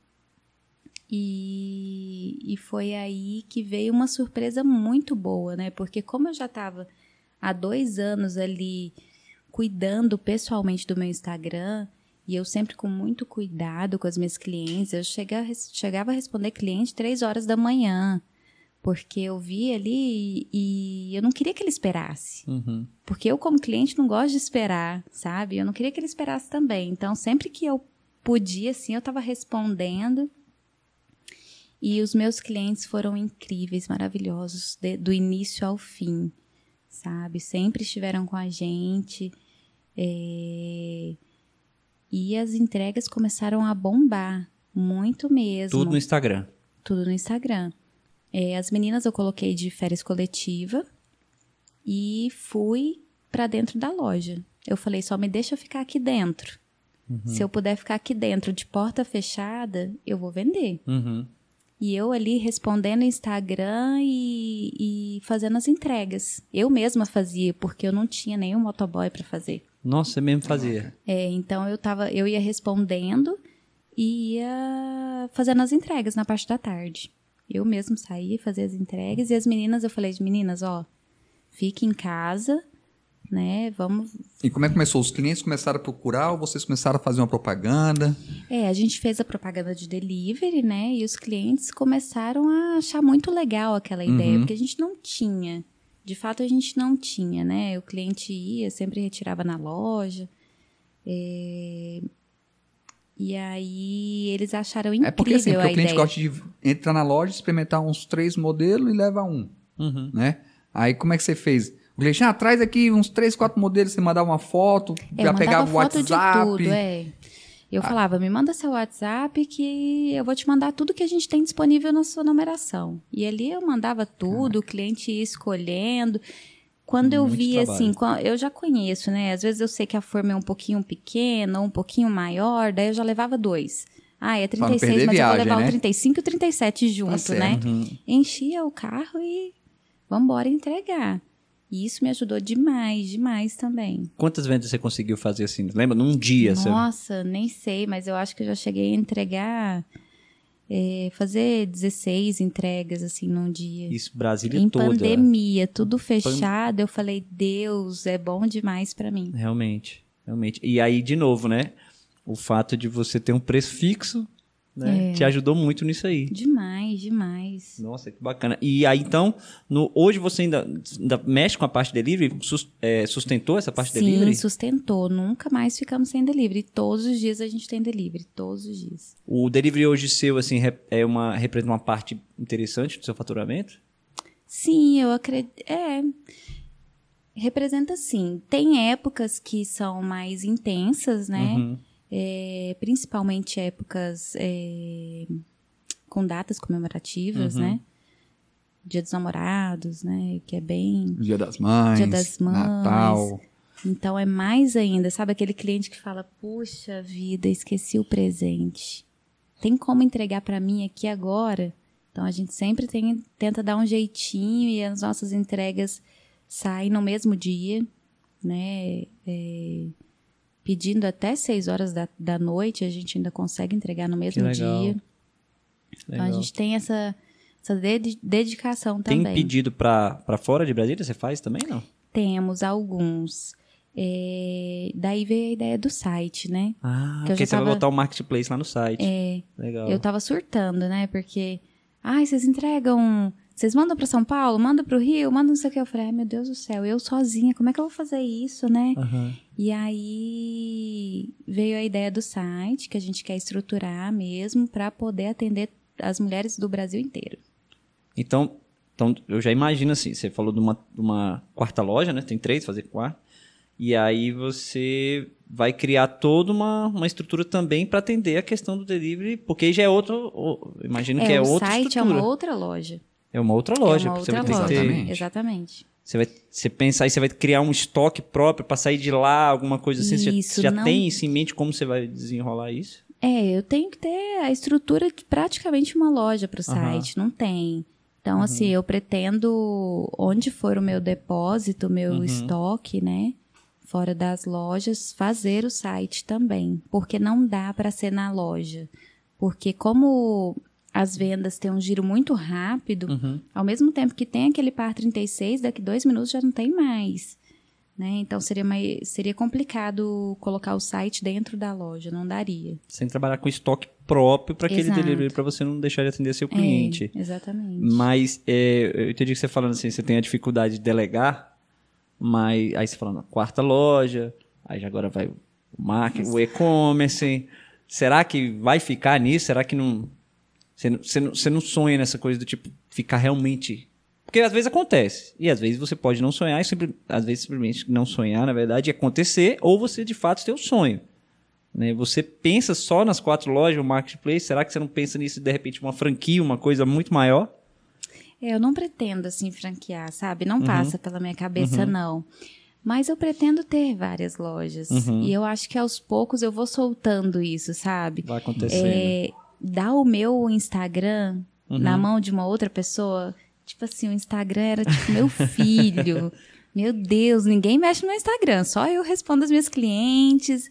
E, e foi aí que veio uma surpresa muito boa, né? Porque como eu já estava há dois anos ali cuidando pessoalmente do meu Instagram, e eu sempre com muito cuidado com as minhas clientes, eu chega- chegava a responder cliente três horas da manhã, porque eu vi ali e, e eu não queria que ele esperasse. Uhum. Porque eu, como cliente, não gosto de esperar, sabe? Eu não queria que ele esperasse também. Então, sempre que eu podia, assim, eu estava respondendo. E os meus clientes foram incríveis, maravilhosos, de- do início ao fim, sabe? Sempre estiveram com a gente. é, E as entregas começaram a bombar, muito mesmo Tudo no Instagram. tudo no Instagram. É, as meninas eu coloquei de férias coletiva e fui pra dentro da loja. Eu falei, só me deixa ficar aqui dentro. Se eu puder ficar aqui dentro de porta fechada, eu vou vender. Uhum. E eu ali respondendo no Instagram e, e fazendo as entregas. Eu mesma fazia, porque eu não tinha nenhum motoboy pra fazer. Nossa, você mesmo fazia. É, então eu tava, eu ia respondendo e ia fazendo as entregas na parte da tarde. Eu mesmo saía, fazia as entregas e as meninas, eu falei, meninas, ó, fique em casa, né? Vamos. E como é que começou? Os clientes começaram a procurar ou vocês começaram a fazer uma propaganda? É, a gente fez a propaganda de delivery, né? E os clientes começaram a achar muito legal aquela ideia, Uhum. porque a gente não tinha. De fato, a gente não tinha, né? O cliente ia, sempre retirava na loja. É, E aí eles acharam incrível é porque assim, porque a o cliente ideia. gosta de entrar na loja, experimentar uns três modelos e leva um, Uhum. né? Aí como é que você fez? O cliente, ah, traz aqui uns três, quatro modelos, você mandava uma foto, É, já eu pegava o WhatsApp. de tudo, é. Eu falava, me manda seu WhatsApp que eu vou te mandar tudo que a gente tem disponível na sua numeração. E ali eu mandava tudo, o cliente ia escolhendo. Quando eu Muito via trabalho. assim, eu já conheço, né? Às vezes eu sei que a forma é um pouquinho pequena um pouquinho maior, daí eu já levava dois. Ah, é Pra não 36, perder mas eu viagem, vou levar né? Tá o 35 e o 37 junto, né? certo. Enchia o carro e vamos embora entregar. E isso me ajudou demais, demais também. Quantas vendas você conseguiu fazer assim? Lembra? Num dia, você... Nossa, nem sei, mas eu acho que eu já cheguei a entregar, é, fazer 16 entregas assim num dia. Isso, Brasília em toda. pandemia, tudo fechado, eu falei, Deus, é bom demais pra mim. Realmente, realmente. E aí, de novo, né? O fato de você ter um preço fixo, né? É. Te ajudou muito nisso aí. Demais, demais. Nossa, que bacana. E aí, então, no, hoje você ainda, ainda mexe com a parte de delivery? Sus- é, sustentou essa parte de Sim, delivery? sustentou. Nunca mais ficamos sem delivery. Todos os dias a gente tem delivery, todos os dias. O delivery hoje seu, assim, é uma, representa uma parte interessante do seu faturamento? Sim, eu acredito. É. Representa sim. Tem épocas que são mais intensas, né? Uhum. É, principalmente épocas é, com datas comemorativas, Uhum. né? Dia dos namorados, né? Que é bem. Dia das Mães, Dia das Mães. Natal. Então é mais ainda, sabe? Aquele cliente que fala: Puxa vida, esqueci o presente. Tem como entregar pra mim aqui agora? Então a gente sempre tem- tenta dar um jeitinho e as nossas entregas saem no mesmo dia, né? É, pedindo até 6 horas da, da noite, a gente ainda consegue entregar no mesmo dia. Então a gente tem essa, essa dedi- dedicação Tem também. pedido pra, pra fora de Brasília? Você faz também, não? Temos alguns. É, daí veio a ideia do site, né? Ah, Que porque você vai botar o marketplace lá no site. É, Legal. eu tava surtando, né? Porque, ai, vocês entregam. Vocês mandam pra São Paulo, mandam pro Rio, mandam não sei o que. Eu falei, ai meu Deus do céu, eu sozinha, como é que eu vou fazer isso, né? Aham. E aí veio a ideia do site, que a gente quer estruturar mesmo pra poder atender as mulheres do Brasil inteiro. Então, então, eu já imagino assim, você falou de uma, de uma quarta loja, né? Tem três, fazer quarta. E aí você vai criar toda uma, uma estrutura também para atender a questão do delivery, porque já é outro, o- imagino que é o outra site estrutura. é uma outra loja. É uma outra loja, é uma outra você loja. Exatamente. Exatamente. você vai você pensa aí, você vai criar um estoque próprio para sair de lá, alguma coisa assim, você Isso, já, já não- tem isso em mente como você vai desenrolar isso? É, eu tenho que ter a estrutura de praticamente uma loja para o site, não tem. Então, assim, eu pretendo, onde for o meu depósito, o meu Uhum. estoque, né? Fora das lojas, fazer o site também. Porque não dá para ser na loja. Porque como as vendas têm um giro muito rápido, Uhum. ao mesmo tempo que tem aquele par 36, daqui dois minutos já não tem mais. Né? Então seria, mais, seria complicado colocar o site dentro da loja, não daria. Sem trabalhar com estoque próprio para aquele delivery, para você não deixar de atender seu cliente. É, exatamente. Mas é, eu entendi que você falando assim, você tem a dificuldade de delegar, mas aí você falando quarta loja, aí já agora vai o marketing, o e-commerce. Será que vai ficar nisso? Será que não você, não- você não você não sonha nessa coisa do tipo ficar realmente porque às vezes acontece. E às vezes você pode não sonhar, e simple- às vezes simplesmente não sonhar, na verdade, e acontecer, ou você de fato ter o sonho. Né? Você pensa só nas quatro lojas, o marketplace, será que você não pensa nisso de repente uma franquia, uma coisa muito maior? É, eu não pretendo, assim, franquear, sabe? Uhum. Não passa pela minha cabeça, não. Mas eu pretendo ter várias lojas. Uhum. E eu acho que aos poucos eu vou soltando isso, sabe? Vai acontecendo. É, dar o meu Instagram Uhum. na mão de uma outra pessoa, tipo assim, o Instagram era tipo meu filho. meu Deus, ninguém mexe no Instagram, só eu respondo as minhas clientes.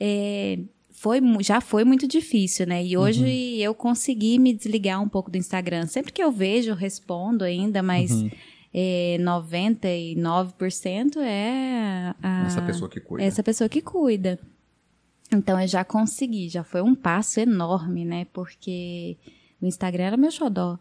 É, foi, já foi muito difícil, né? E hoje eu consegui me desligar um pouco do Instagram. Sempre que eu vejo, eu respondo ainda, mas é, 99% é a, Essa pessoa que cuida. essa pessoa que cuida. Então eu já consegui, já foi um passo enorme, né? Porque o Instagram era meu xodó.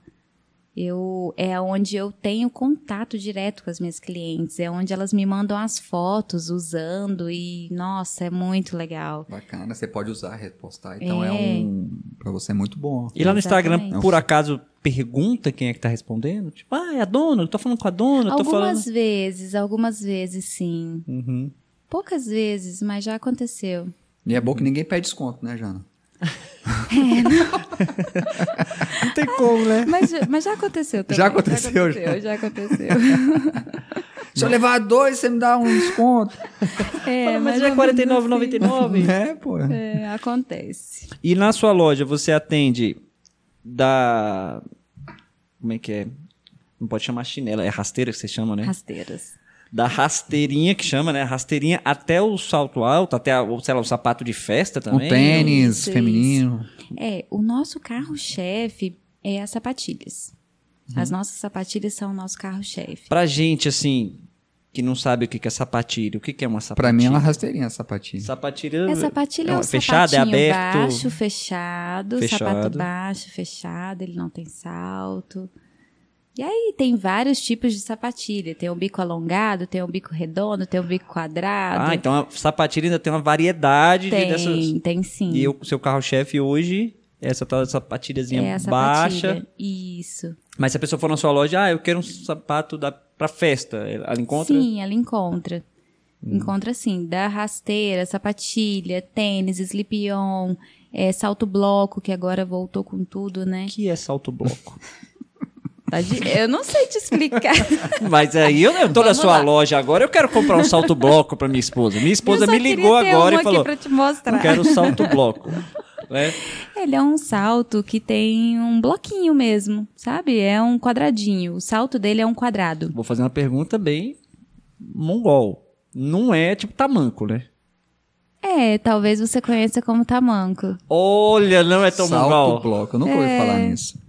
Eu, é onde eu tenho contato direto com as minhas clientes, é onde elas me mandam as fotos usando e, nossa, é muito legal. Bacana, você pode usar, repostar. Então é, É. um. Pra você é muito bom. E lá no Instagram, Exatamente. por acaso, pergunta quem é que tá respondendo? Tipo, ah, é a dona, eu tô falando com a dona, Algumas falando. vezes, algumas vezes sim. Uhum. Poucas vezes, mas já aconteceu. E é bom que ninguém pede desconto, né, Jana? Não tem como, né? Mas, já- mas já aconteceu também. Já aconteceu, Já aconteceu, já aconteceu. Se eu levar dois, você me dá um desconto. É, mas é ou menos assim. R$49,99. é, pô. É, acontece. E na sua loja, você atende da. Como é que é? Não pode chamar chinela, é rasteira que você chama, né? Rasteiras. Da rasteirinha que chama, né? Rasteirinha até o salto alto, até, a- ou, sei lá, o sapato de festa também. tênis Isso, feminino. É, o nosso carro-chefe é as sapatilhas. Uhum. As nossas sapatilhas são o nosso carro-chefe. Pra gente, assim, que não sabe o que que é sapatilha, o que que é uma sapatilha? Pra mim é uma rasteirinha a sapatilha. Sapatilha. É, sapatilha é, um fechado, é aberto. baixo, fechado, Fechado. sapato baixo, fechado, ele não tem salto. E aí tem vários tipos de sapatilha. Tem um bico alongado, tem um bico redondo, tem um bico quadrado. Ah, então a sapatilha ainda tem uma variedade de tem, dessas. tem sim. E o seu carro-chefe hoje é essa tal sapatilhazinha é baixa. sapatilha. Isso. Mas se a pessoa for na sua loja, ah, eu quero um sapato da, pra festa, ela encontra? Sim, ela encontra. Encontra sim, da rasteira, sapatilha, tênis, slip-on, é, salto bloco, que agora voltou com tudo, né? O que é salto bloco? Tá de- Eu não sei te explicar. Mas aí eu, eu tô na sua lá. loja agora, eu quero comprar um salto bloco pra minha esposa. Minha esposa me ligou agora e falou: aqui pra te mostrar. Eu quero salto bloco. né? Ele é um salto que tem um bloquinho mesmo, sabe? É um quadradinho. O salto dele é um quadrado. Vou fazer uma pergunta bem mongol. Não é tipo tamanco, né? É, talvez você conheça como tamanco. Olha, não é tão Salto mongol. bloco. Eu nunca ouvi falar nisso.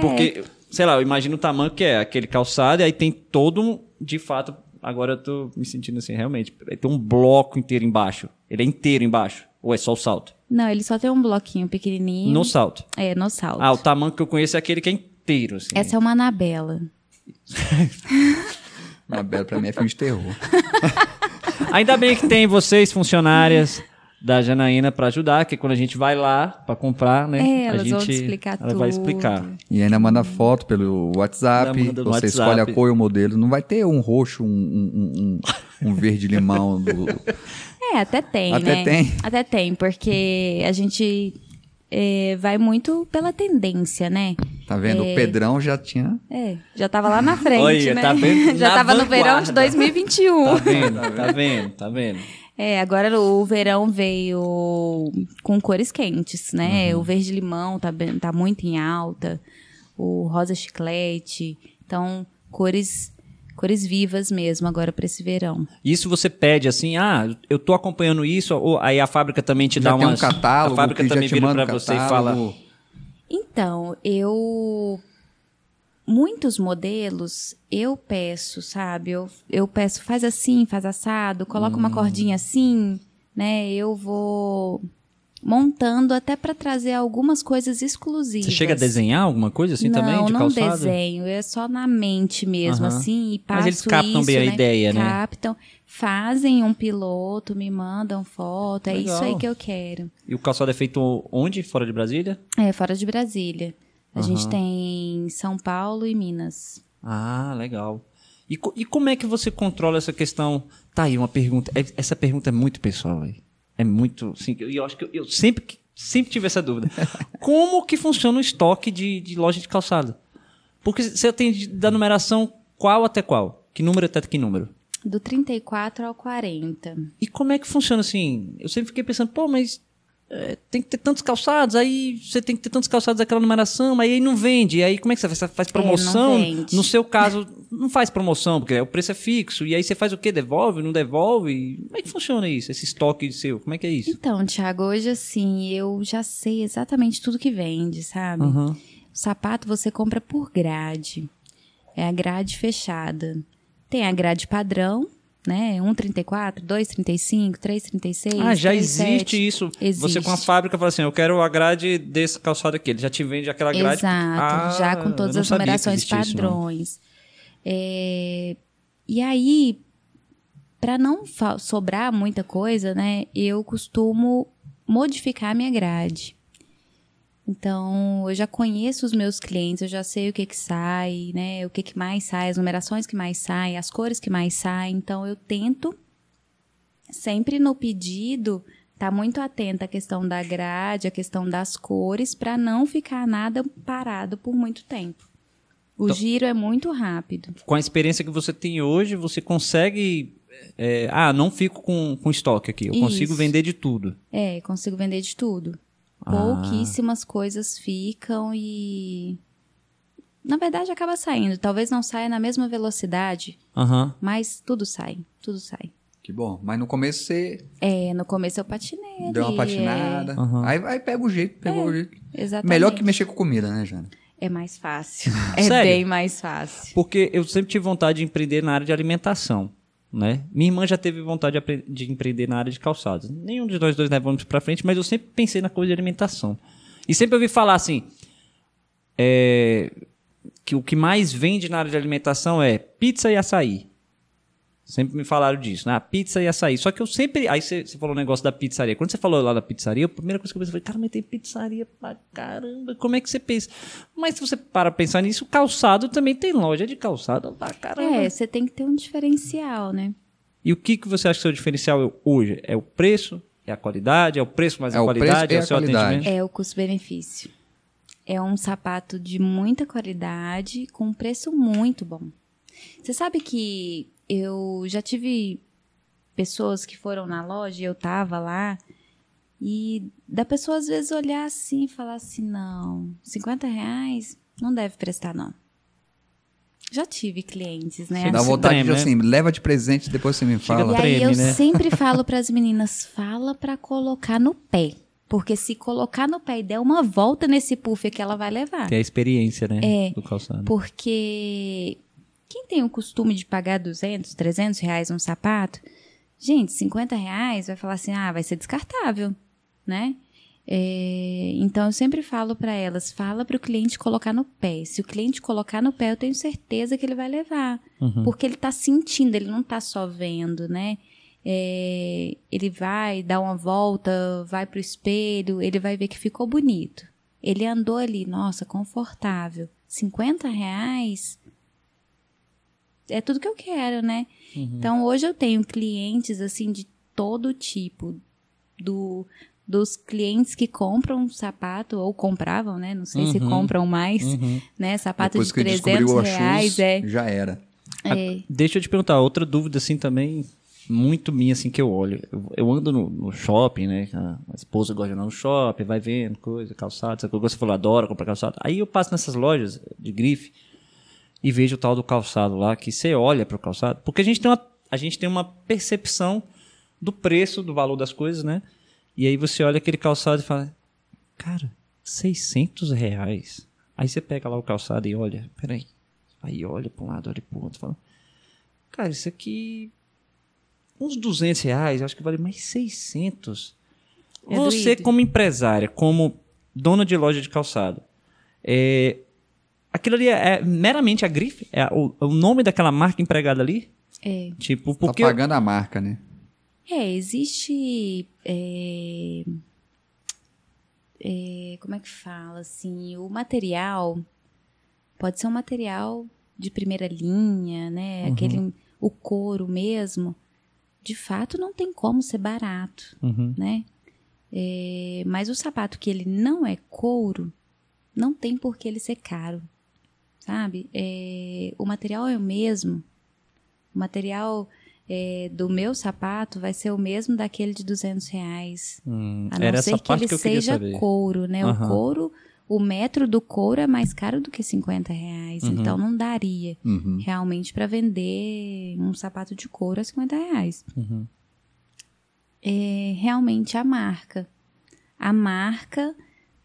Porque, sei lá, eu imagino o tamanho que é aquele calçado e aí tem todo um. De fato, agora eu tô me sentindo assim, realmente. aí Tem um bloco inteiro embaixo. Ele é inteiro embaixo. Ou é só o salto? Não, ele só tem um bloquinho pequenininho. No salto. É, no salto. Ah, o tamanho que eu conheço é aquele que é inteiro, assim. Essa é uma anabela. Mabel, pra mim é filme de terror. Ainda bem que tem vocês, funcionárias da Janaína, pra ajudar, que quando a gente vai lá pra comprar, né? É, a elas gente, vão te explicar ela vai tudo. explicar. E ainda manda foto pelo WhatsApp. Você WhatsApp. escolhe a cor e o modelo. Não vai ter um roxo, um, um, um, um verde limão. Do... É, até tem, Até né? tem? Até tem, porque a gente é, vai muito pela tendência, né? Tá vendo? O Pedrão já tinha. É, já tava lá na frente, Olha, né? tá já Na tava no verão de vanguarda. 2021. Tá vendo? Tá vendo? Tá vendo? É, agora o verão veio com cores quentes, né? Uhum. O verde limão tá, tá muito em alta, o rosa chiclete. Então, cores cores vivas mesmo agora para esse verão. Isso você pede assim, ah, eu tô acompanhando isso, ou aí a fábrica também te já dá tem umas... um catálogo a fábrica que já também te vira um você e fala, Então, eu muitos modelos eu peço, sabe? Eu, eu peço, faz assim, faz assado, coloca Hum. uma cordinha assim, né? Eu vou montando até para trazer algumas coisas exclusivas. você chega a desenhar alguma coisa assim não, também, de não calçado? desenho, é só na mente mesmo, assim, e Mas passo eles captam isso, bem a né? ideia, né? Captam, fazem um piloto, me mandam foto, é isso aí Legal. que eu quero. E o calçado é feito onde? Fora de Brasília? É, fora de Brasília. A Aham. gente tem São Paulo e Minas. Ah, legal. E, e como é que você controla essa questão? Tá aí uma pergunta. é- Essa pergunta é muito pessoal, velho. É muito. Assim, e eu acho que eu, eu sempre, sempre tive essa dúvida. Como que funciona o estoque de, de loja de calçado? Porque você tem da numeração qual até qual? Que número até que número? Do 34 ao 40. E como é que funciona assim? Eu sempre fiquei pensando, pô, mas é, tem que ter tantos calçados, aí você tem que ter tantos calçados daquela numeração, aí não vende. Aí como é que você faz? Você faz promoção? vende. no seu caso, não faz promoção, porque o preço é fixo. E aí você faz o quê? Devolve, não devolve? Como é que funciona isso? Esse estoque seu? Como é que é isso? Então, Thiago, hoje assim, eu já sei exatamente tudo que vende, sabe? Aham. O sapato você compra por grade. É a grade fechada. Tem a grade padrão, né? 1,34, 2,35, 3,36. Ah, já 3,7. existe isso. Você Existe. com a fábrica fala assim, eu quero a grade desse calçado aqui. Ele já te vende aquela grade. Exato, Ah, já com todas as numerações isso, padrões. É, e aí, para não sobrar muita coisa, né, eu costumo modificar a minha grade. Então, eu já conheço os meus clientes, eu já sei o que que sai, né, o que que mais sai, as numerações que mais saem, as cores que mais saem. Então, eu tento sempre no pedido tá muito atenta à questão da grade, à questão das cores, para não ficar nada parado por muito tempo. O Então- giro é muito rápido. Com a experiência que você tem hoje, você consegue... é, ah, não fico com, com estoque aqui. Eu consigo Isso. vender de tudo. É, consigo vender de tudo. Ah. Pouquíssimas coisas ficam e. Na verdade, acaba saindo. Talvez não saia na mesma velocidade, Aham. mas tudo sai. Tudo sai. Que bom. Mas no começo você É, no começo eu patinei. deu uma patinada. Aham. Aí, aí pega o jeito, pegou o jeito. É, exatamente. Melhor que mexer com comida, né, Jana? É mais fácil. é Sério? bem mais fácil. Porque eu sempre tive vontade de empreender na área de alimentação. Né? Minha irmã já teve vontade de, empreender na área de calçados. Nenhum de nós dois levamos para frente, mas eu sempre pensei na coisa de alimentação. E sempre ouvi falar assim: é, que o que mais vende na área de alimentação é pizza e açaí. Sempre me falaram disso, né? Ah, Pizza e açaí. Só que eu sempre. Aí você, você falou o negócio da pizzaria. Quando você falou lá da pizzaria, a primeira coisa que eu pensei foi: cara, mas tem pizzaria pra caramba. Como é que você pensa? Mas se você para pensar nisso, calçado também tem loja de calçado pra caramba. É, você tem que ter um diferencial, né? E o que, que você acha que é o seu diferencial hoje? É o preço? É a qualidade? É o preço mais É a o qualidade? preço e é a o seu qualidade. atendimento? É o custo-benefício. É um sapato de muita qualidade, com um preço muito bom. Você sabe que eu já tive pessoas que foram na loja e eu tava lá, e da pessoa às vezes olhar assim e falar assim: não, 50 reais não deve prestar, não. Já tive clientes, né? Dá Esse vontade treme, de né? assim, leva de presente, depois você me fala. E aí eu né? sempre falo para as meninas, fala para colocar no pé. Porque se colocar no pé e der uma volta nesse puff que ela vai levar. Que é a experiência, né? É. Do calçado. Porque quem tem o costume de pagar 200, 300 reais um sapato, gente, 50 reais vai falar assim, ah, vai ser descartável, né? É, então eu sempre falo para elas, fala para o cliente colocar no pé. Se o cliente colocar no pé, eu tenho certeza que ele vai levar, porque ele está sentindo, ele não está só vendo, né? É, ele vai dar uma volta, vai pro espelho, ele vai ver que ficou bonito. Ele andou ali, nossa, confortável. 50 reais é tudo que eu quero, né? Então hoje eu tenho clientes assim de todo tipo, do dos clientes que compram sapato ou compravam, né? Não sei se Uhum. compram mais, Uhum. né? Sapato Depois de que 300 descobriu a reais, é. já era. é. Deixa eu te perguntar, outra dúvida assim também, muito minha assim que eu olho. Eu, eu ando no, no shopping, né? A, a esposa gosta de andar no shopping, vai vendo coisa, calçado, essa coisa. Você falou, adora comprar calçado. Aí eu passo nessas lojas de grife e vejo o tal do calçado lá, que você olha para o calçado, porque a gente tem uma, a gente tem uma percepção do preço, do valor das coisas, né? E aí você olha aquele calçado e fala, cara, 600 reais. Aí você pega lá o calçado e olha, peraí. Aí olha para um lado, olha para o outro, fala, cara, isso aqui uns 200 reais, acho que vale mais 600. Você doído. como empresária, como dona de loja de calçado, é, aquilo ali é, é meramente a grife? É o, o nome daquela marca empregada ali? É. Tipo, Tá porque... pagando a marca, né? É, existe. é, é, como é que fala? Assim, o material pode ser um material de primeira linha, né? Aquele, o couro mesmo. De fato, não tem como ser barato, Uhum. né? É, mas o sapato que ele não é couro, não tem por que ele ser caro, sabe? É, o material é o mesmo. O material é, do meu sapato vai ser o mesmo daquele de 200 reais. Hum, A não era ser que ele que seja couro, né? Aham. O couro, o metro do couro é mais caro do que 50 reais. Uhum. Então não daria Uhum. realmente para vender um sapato de couro a 50 reais. Uhum. É realmente a marca. A marca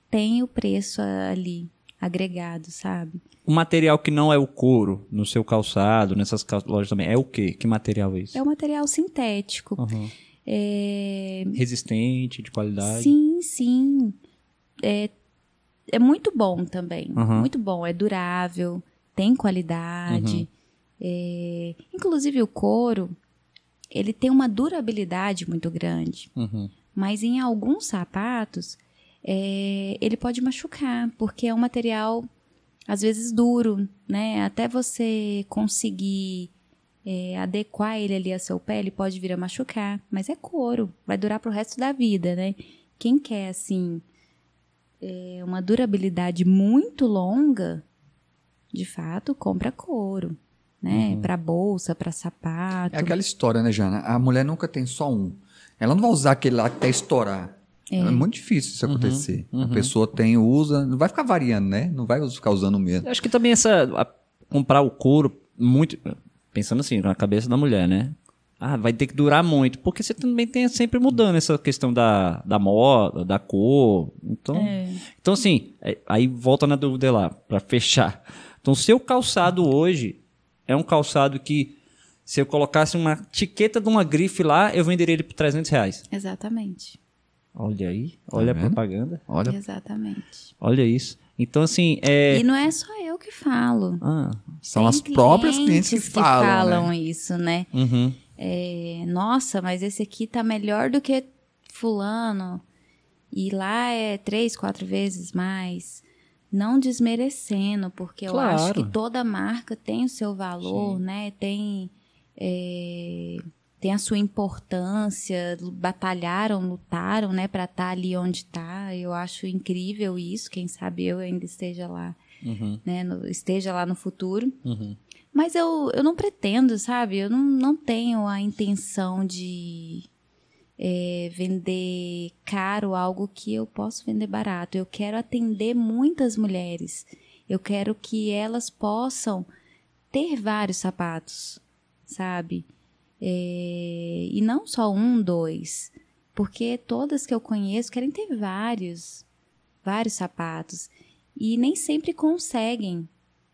tem o preço ali agregado, sabe? O material que não é o couro no seu calçado, nessas lojas também, é o quê? Que material é isso? É um material sintético. Aham. É, Resistente, de qualidade. Sim, sim. É, é muito bom também. Uhum. Muito bom. É durável, tem qualidade. Uhum. É, inclusive o couro, ele tem uma durabilidade muito grande. Uhum. Mas em alguns sapatos, é, ele pode machucar, porque é um material, às vezes, duro, né? Até você conseguir é, adequar ele ali a seu pé, ele pode vir a machucar. Mas é couro, vai durar pro resto da vida, né? Quem quer, assim, é, uma durabilidade muito longa, de fato, compra couro, né? Pra bolsa, pra sapato. É aquela história, né, Jana? A mulher nunca tem só um. Ela não vai usar aquele lá até estourar. É, muito difícil isso acontecer. A pessoa tem, usa, não vai ficar variando, né? Não vai ficar usando o mesmo. Eu Acho que também essa. a- comprar o couro muito. Pensando assim, na cabeça da mulher, né? Ah, vai ter que durar muito. Porque você também tem sempre mudando essa questão da, da moda, da cor. Então, então assim, é, aí volta na dúvida lá, pra fechar. Então, seu calçado hoje é um calçado que, se eu colocasse uma etiqueta de uma grife lá, eu venderia ele por 300 reais. Exatamente. Olha aí, olha a vendo? propaganda. Olha, Exatamente. Olha isso. Então, assim, é. E não é só eu que falo. Ah, são Tem as próprias clientes que, falam, falam né? isso, né? uhum. É, Nossa, mas esse aqui tá melhor do que fulano. E lá é três, quatro vezes mais. Não desmerecendo, porque eu Claro. acho que toda marca tem o seu valor, né? Tem, é, tem a sua importância. Batalharam, lutaram, né? Pra estar ali onde tá. Eu acho incrível isso. Quem sabe eu ainda esteja lá, Uhum. né? no- esteja lá no futuro. Uhum. Mas eu, eu não pretendo, sabe? Eu não, não tenho a intenção de é, vender caro algo que eu posso vender barato. Eu quero atender muitas mulheres. Eu quero que elas possam ter vários sapatos, sabe? É, e não só um, dois. Porque todas que eu conheço querem ter vários, vários sapatos. E nem sempre conseguem,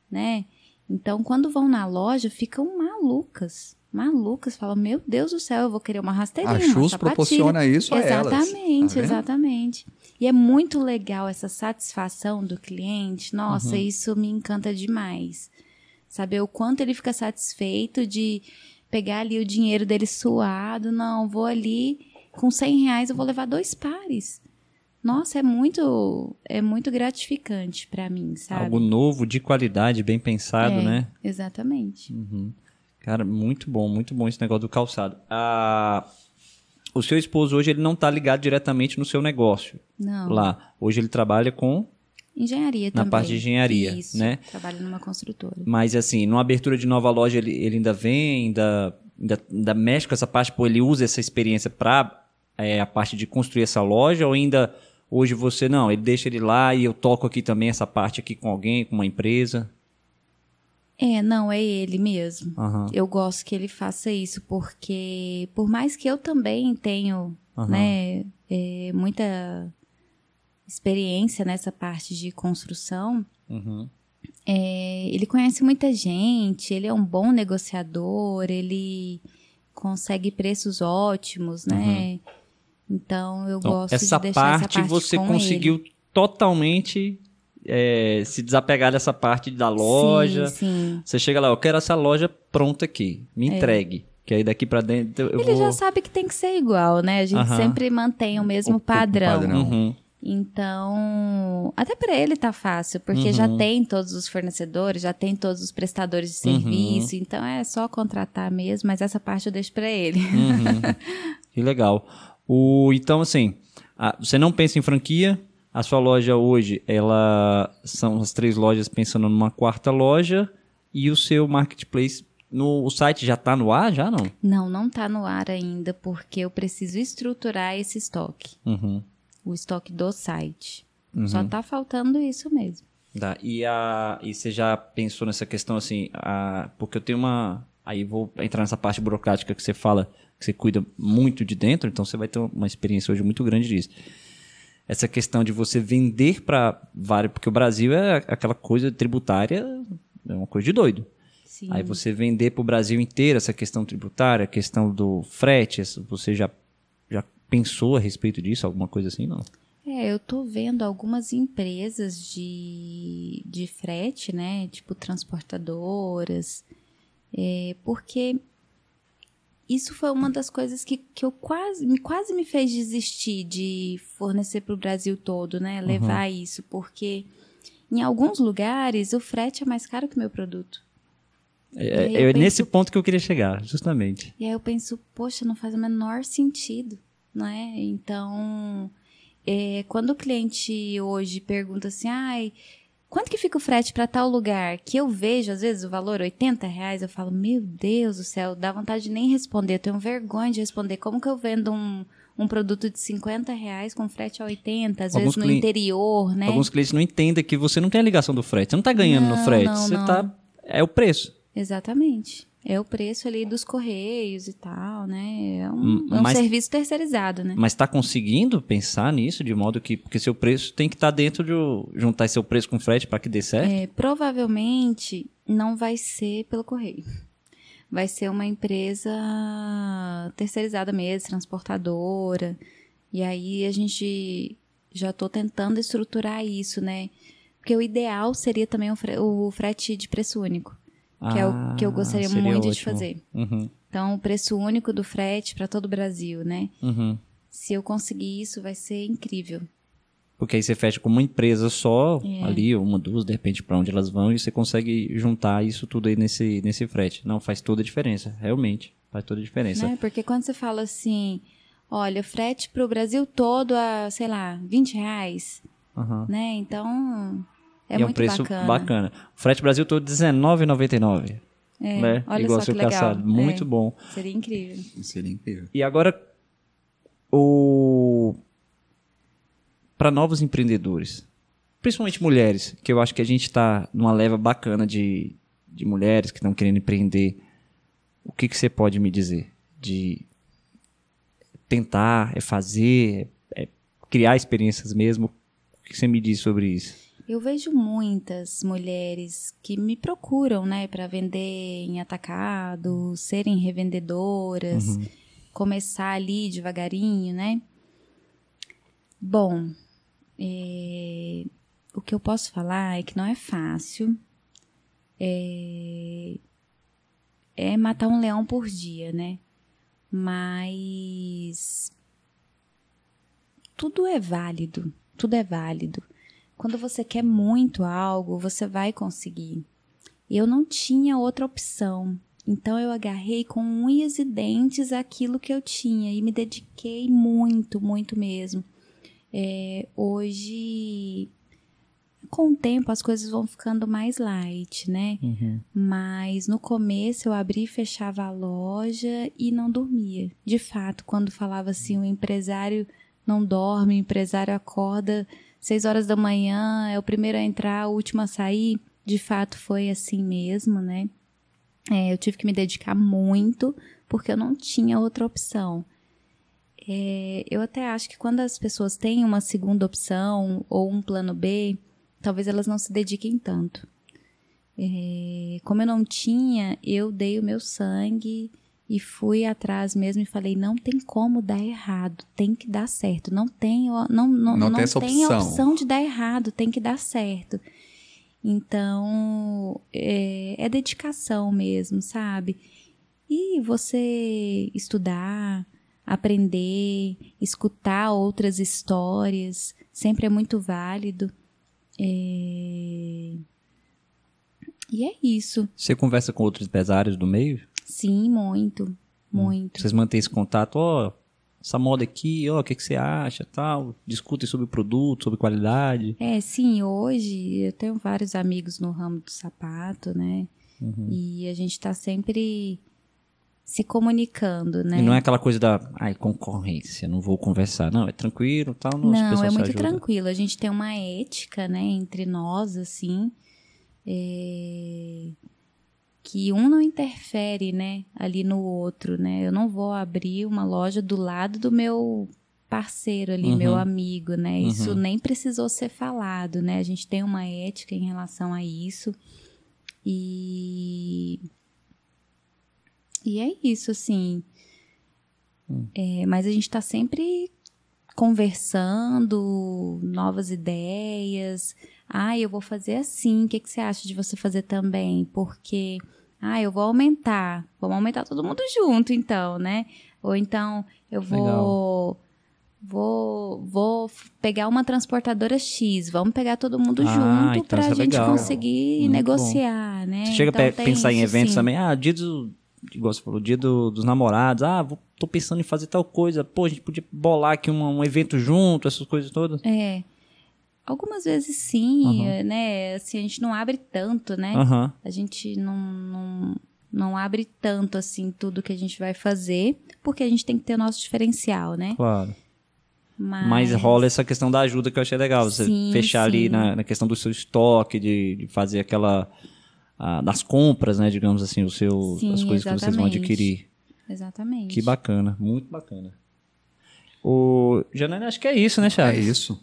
né? Então, quando vão na loja, ficam malucas. Malucas. Falam, meu Deus do céu, eu vou querer uma rasteirinha, A uma Chus sapatilha. proporciona isso a elas. Exatamente, Tá vendo? exatamente. E é muito legal essa satisfação do cliente. Nossa, Uhum. isso me encanta demais. Saber o quanto ele fica satisfeito de pegar ali o dinheiro dele suado. Não, vou ali, com 100 reais eu vou levar dois pares. Nossa, é muito, é muito gratificante pra mim, sabe? Algo novo, de qualidade, bem pensado, É, né? Exatamente. Cara, muito bom, muito bom esse negócio do calçado. Ah, o seu esposo hoje ele não está ligado diretamente no seu negócio Não. lá. Hoje ele trabalha com, Engenharia Na também. parte de engenharia, Isso, né? Trabalho numa construtora. mas assim, numa abertura de nova loja ele, ele ainda vem, ainda, ainda, ainda mexe com essa parte, pô, ele usa essa experiência para a parte de construir essa loja ou ainda hoje você não, ele deixa ele lá e eu toco aqui também essa parte aqui com alguém, com uma empresa. É, não, é ele mesmo. Aham. Eu gosto que ele faça isso, porque por mais que eu também tenho, Aham. né, é, muita experiência nessa parte de construção, Uhum. é, ele conhece muita gente, ele é um bom negociador, ele consegue preços ótimos, né? Então eu Então, gosto essa de deixar parte, essa parte você conseguiu ele. totalmente é, se desapegar dessa parte da loja. Sim, sim. Você chega lá, eu quero essa loja pronta aqui, me entregue. Que aí daqui pra dentro eu É. Ele vou... já sabe que tem que ser igual, né? A gente Aham. sempre mantém o mesmo O- o padrão. padrão. Uhum. Então, até para ele tá fácil, porque já Uhum. tem todos os fornecedores, já tem todos os prestadores de Uhum. serviço, então é só contratar mesmo, mas essa parte eu deixo para ele. Uhum. que legal. O, então, assim, a- você não pensa em franquia. A sua loja hoje, ela são as três lojas pensando numa quarta loja e o seu marketplace No, o site já tá no ar, já não? Não, não tá no ar ainda, porque eu preciso estruturar esse estoque. Uhum. O estoque do site. Só tá faltando isso mesmo. Tá. E, a, e você já pensou nessa questão assim? A, porque eu tenho uma. Aí vou entrar nessa parte burocrática que você fala, que você cuida muito de dentro, então você vai ter uma experiência hoje muito grande disso. Essa questão de você vender para vários. Porque o Brasil é aquela coisa tributária, é uma coisa de doido. Sim. Aí você vender para o Brasil inteiro essa questão tributária, a questão do frete, você já pensou a respeito disso, alguma coisa assim, não? É, eu tô vendo algumas empresas de, de frete, né? Tipo transportadoras, é, porque isso foi uma das coisas que, que eu quase me, quase me fez desistir de fornecer para o Brasil todo, né? Levar isso, porque em alguns lugares o frete é mais caro que o meu produto. É, aí eu é nesse penso- ponto que eu queria chegar, justamente. E aí eu penso, poxa, não faz o menor sentido, não é? Então, é, quando o cliente hoje pergunta assim, ai, quanto que fica o frete para tal lugar? Que eu vejo, às vezes, o valor 80 reais, eu falo, meu Deus do céu, dá vontade de nem responder, eu tenho vergonha de responder. Como que eu vendo um, um produto de 50 reais com frete a 80, às Alguns vezes no interior, né? Alguns clientes não entendem que você não tem a ligação do frete. Você não está ganhando no Não, frete. não, você não. tá. É o preço. Exatamente. É o preço ali dos correios e tal, né? É um, é um mas- serviço terceirizado, né? Mas está conseguindo pensar nisso de modo que. Porque seu preço tem que estar dentro de. juntar seu preço com frete para que dê certo? É, provavelmente não vai ser pelo correio. Vai ser uma empresa terceirizada mesmo, transportadora. E aí a gente já estou tentando estruturar isso, né? Porque o ideal seria também o, fre- o frete de preço único, que é o que eu Ah, gostaria muito de ótimo. fazer. Uhum, Então, o preço único do frete para todo o Brasil, né? uhum. Se eu conseguir isso, vai ser incrível. Porque aí você fecha com uma empresa só, É. ali, uma, duas, de repente, para onde elas vão, e você consegue juntar isso tudo aí nesse, nesse frete. Não, faz toda a diferença, realmente. Faz toda a diferença. Né? Porque quando você fala assim, olha, frete para o Brasil todo a, sei lá, 20 reais, Aham. né? Então, é e é um muito preço bacana. O frete Brasil todo R$19,99. É, né? olha Igual só seu que legal. caçado. Muito É, bom. Seria incrível. Seria incrível. E agora, o... para novos empreendedores, principalmente mulheres, que eu acho que a gente está numa leva bacana de, de mulheres que estão querendo empreender, o que, que você pode me dizer? De tentar, é fazer, é criar experiências mesmo? O que você me diz sobre isso? Eu vejo muitas mulheres que me procuram, né, para vender em atacado, serem revendedoras, começar ali devagarinho, né? Bom, é, o que eu posso falar é que não é fácil. É, é matar um leão por dia, né? Mas tudo é válido, tudo é válido. Quando você quer muito algo, você vai conseguir. Eu não tinha outra opção. Então eu agarrei com unhas e dentes aquilo que eu tinha e me dediquei muito, muito mesmo. É, hoje, com o tempo, as coisas vão ficando mais light, né? Mas no começo eu abria e fechava a loja e não dormia. De fato, quando falava assim, o empresário não dorme, o empresário acorda seis horas da manhã, é o primeiro a entrar, o último a sair. De fato, foi assim mesmo, né? É, eu tive que me dedicar muito porque eu não tinha outra opção. É, eu até acho que quando as pessoas têm uma segunda opção ou um plano B, talvez elas não se dediquem tanto. É, como eu não tinha, eu dei o meu sangue e fui atrás mesmo e falei: não tem como dar errado, tem que dar certo. Não tem, não, não, Não não tem essa tem a opção. opção de dar errado, tem que dar certo. Então, é, é dedicação mesmo, sabe? E você estudar, aprender, escutar outras histórias, sempre é muito válido. É, E é isso. Você conversa com outros empresários do meio? Sim, muito, muito. Vocês mantêm esse contato? Ó, essa moda aqui, ó, o que, que você acha, tal? Discutem sobre o produto, sobre qualidade. É, sim, hoje eu tenho vários amigos no ramo do sapato, né? E a gente tá sempre se comunicando, né? E não é aquela coisa da ai, concorrência, não vou conversar. Não, é tranquilo tal. Não, Não, é muito tranquilo. A gente tem uma ética, né, entre nós, assim, é, que um não interfere, né, ali no outro, né? Eu não vou abrir uma loja do lado do meu parceiro ali, Uhum. meu amigo, né? Isso nem precisou ser falado, né? A gente tem uma ética em relação a isso. E e é isso, assim. É, mas a gente tá sempre conversando, novas ideias. Ah, eu vou fazer assim. O que, que você acha de você fazer também? Porque, ah, eu vou aumentar. Vamos aumentar todo mundo junto, então, né? Ou então eu vou. Vou, vou pegar uma transportadora X, vamos pegar todo mundo Ah, junto então pra isso é gente legal. conseguir Muito negociar, né? Você chega Então a pensar em eventos sim. também. Ah, dia do. Igual você falou, dia do- dos namorados. Ah, vou, tô pensando em fazer tal coisa. Pô, a gente podia bolar aqui uma- um evento junto, essas coisas todas. É. Algumas vezes sim, é, né? Assim, a gente não abre tanto, né? Aham. A gente não, não, não abre tanto, assim, tudo que a gente vai fazer, porque a gente tem que ter o nosso diferencial, né? Claro. Mas, Mas rola essa questão da ajuda que eu achei legal. Você Sim, fechar ali sim. na, na questão do seu estoque, de, de fazer aquela. ah, das compras, né? Digamos assim, o seu, Sim, as coisas que vocês vão exatamente. adquirir. Exatamente. Que bacana, muito bacana. O Janaína, acho que é isso, né, É Chaves? isso.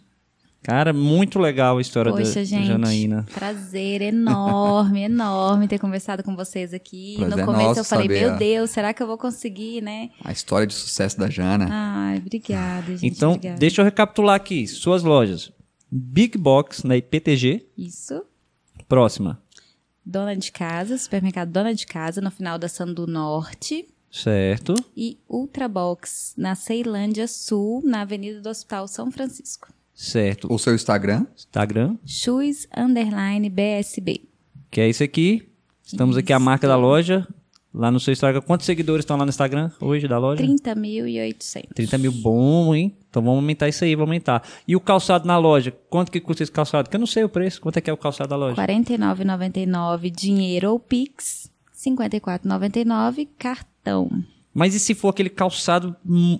Cara, muito legal a história Poxa, da, da gente, Janaína. prazer enorme, enorme ter conversado com vocês aqui. Prazer no começo nosso eu falei, meu Deus, será que eu vou conseguir, né? A história de sucesso da Jana. Ai, obrigada, gente. Então, obrigada. deixa eu recapitular aqui. Suas lojas. Big Box na IPTG. Isso. Próxima. Dona de Casa, supermercado Dona de Casa, no final da Sandu Norte. Certo. E Ultrabox, na Ceilândia Sul, na Avenida do Hospital São Francisco. Certo. O seu Instagram? Instagram. Shoes Underline BSB. Que é isso aqui. Estamos aqui a marca da loja. Lá no seu Instagram. Quantos seguidores estão lá no Instagram hoje da loja? 30.800. 30 mil bom, hein? Então vamos aumentar isso aí, vamos aumentar. E o calçado na loja? Quanto que custa esse calçado? Que eu não sei o preço. Quanto é que é o calçado da loja? R$ 49,99 dinheiro ou Pix. R$ 54,99 cartão. Mas e se for aquele calçado hum,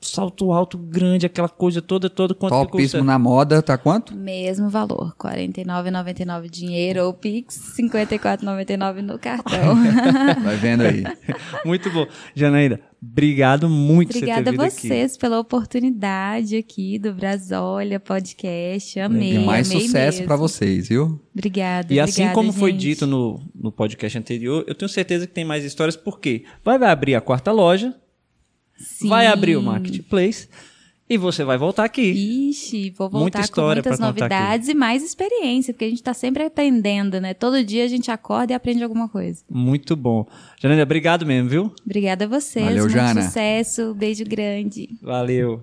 salto alto, grande, aquela coisa toda, toda, quanto que Topíssimo custa? na moda, tá quanto? Mesmo valor. R$ 49,99 dinheiro ou Pix. R$ 54,99 no cartão. Vai vendo aí. Muito bom. Janaína, obrigado muito por Obrigada você ter a vindo aqui. vocês pela oportunidade aqui do Brasólia Podcast. Amei. E mais amei sucesso pra vocês, viu? Obrigada. E assim obrigada, como foi gente. dito no, no podcast anterior, eu tenho certeza que tem mais histórias, porque vai, vai abrir a quarta loja, Sim. vai abrir o Marketplace e você vai voltar aqui. Ixi, vou Muita voltar com história muitas pra contar aqui. novidades e mais experiência, porque a gente tá sempre aprendendo, né? Todo dia a gente acorda e aprende alguma coisa. Muito bom. Janaína, obrigado mesmo, viu? Obrigada a vocês. Valeu, muito Jana. sucesso. Beijo grande. Valeu.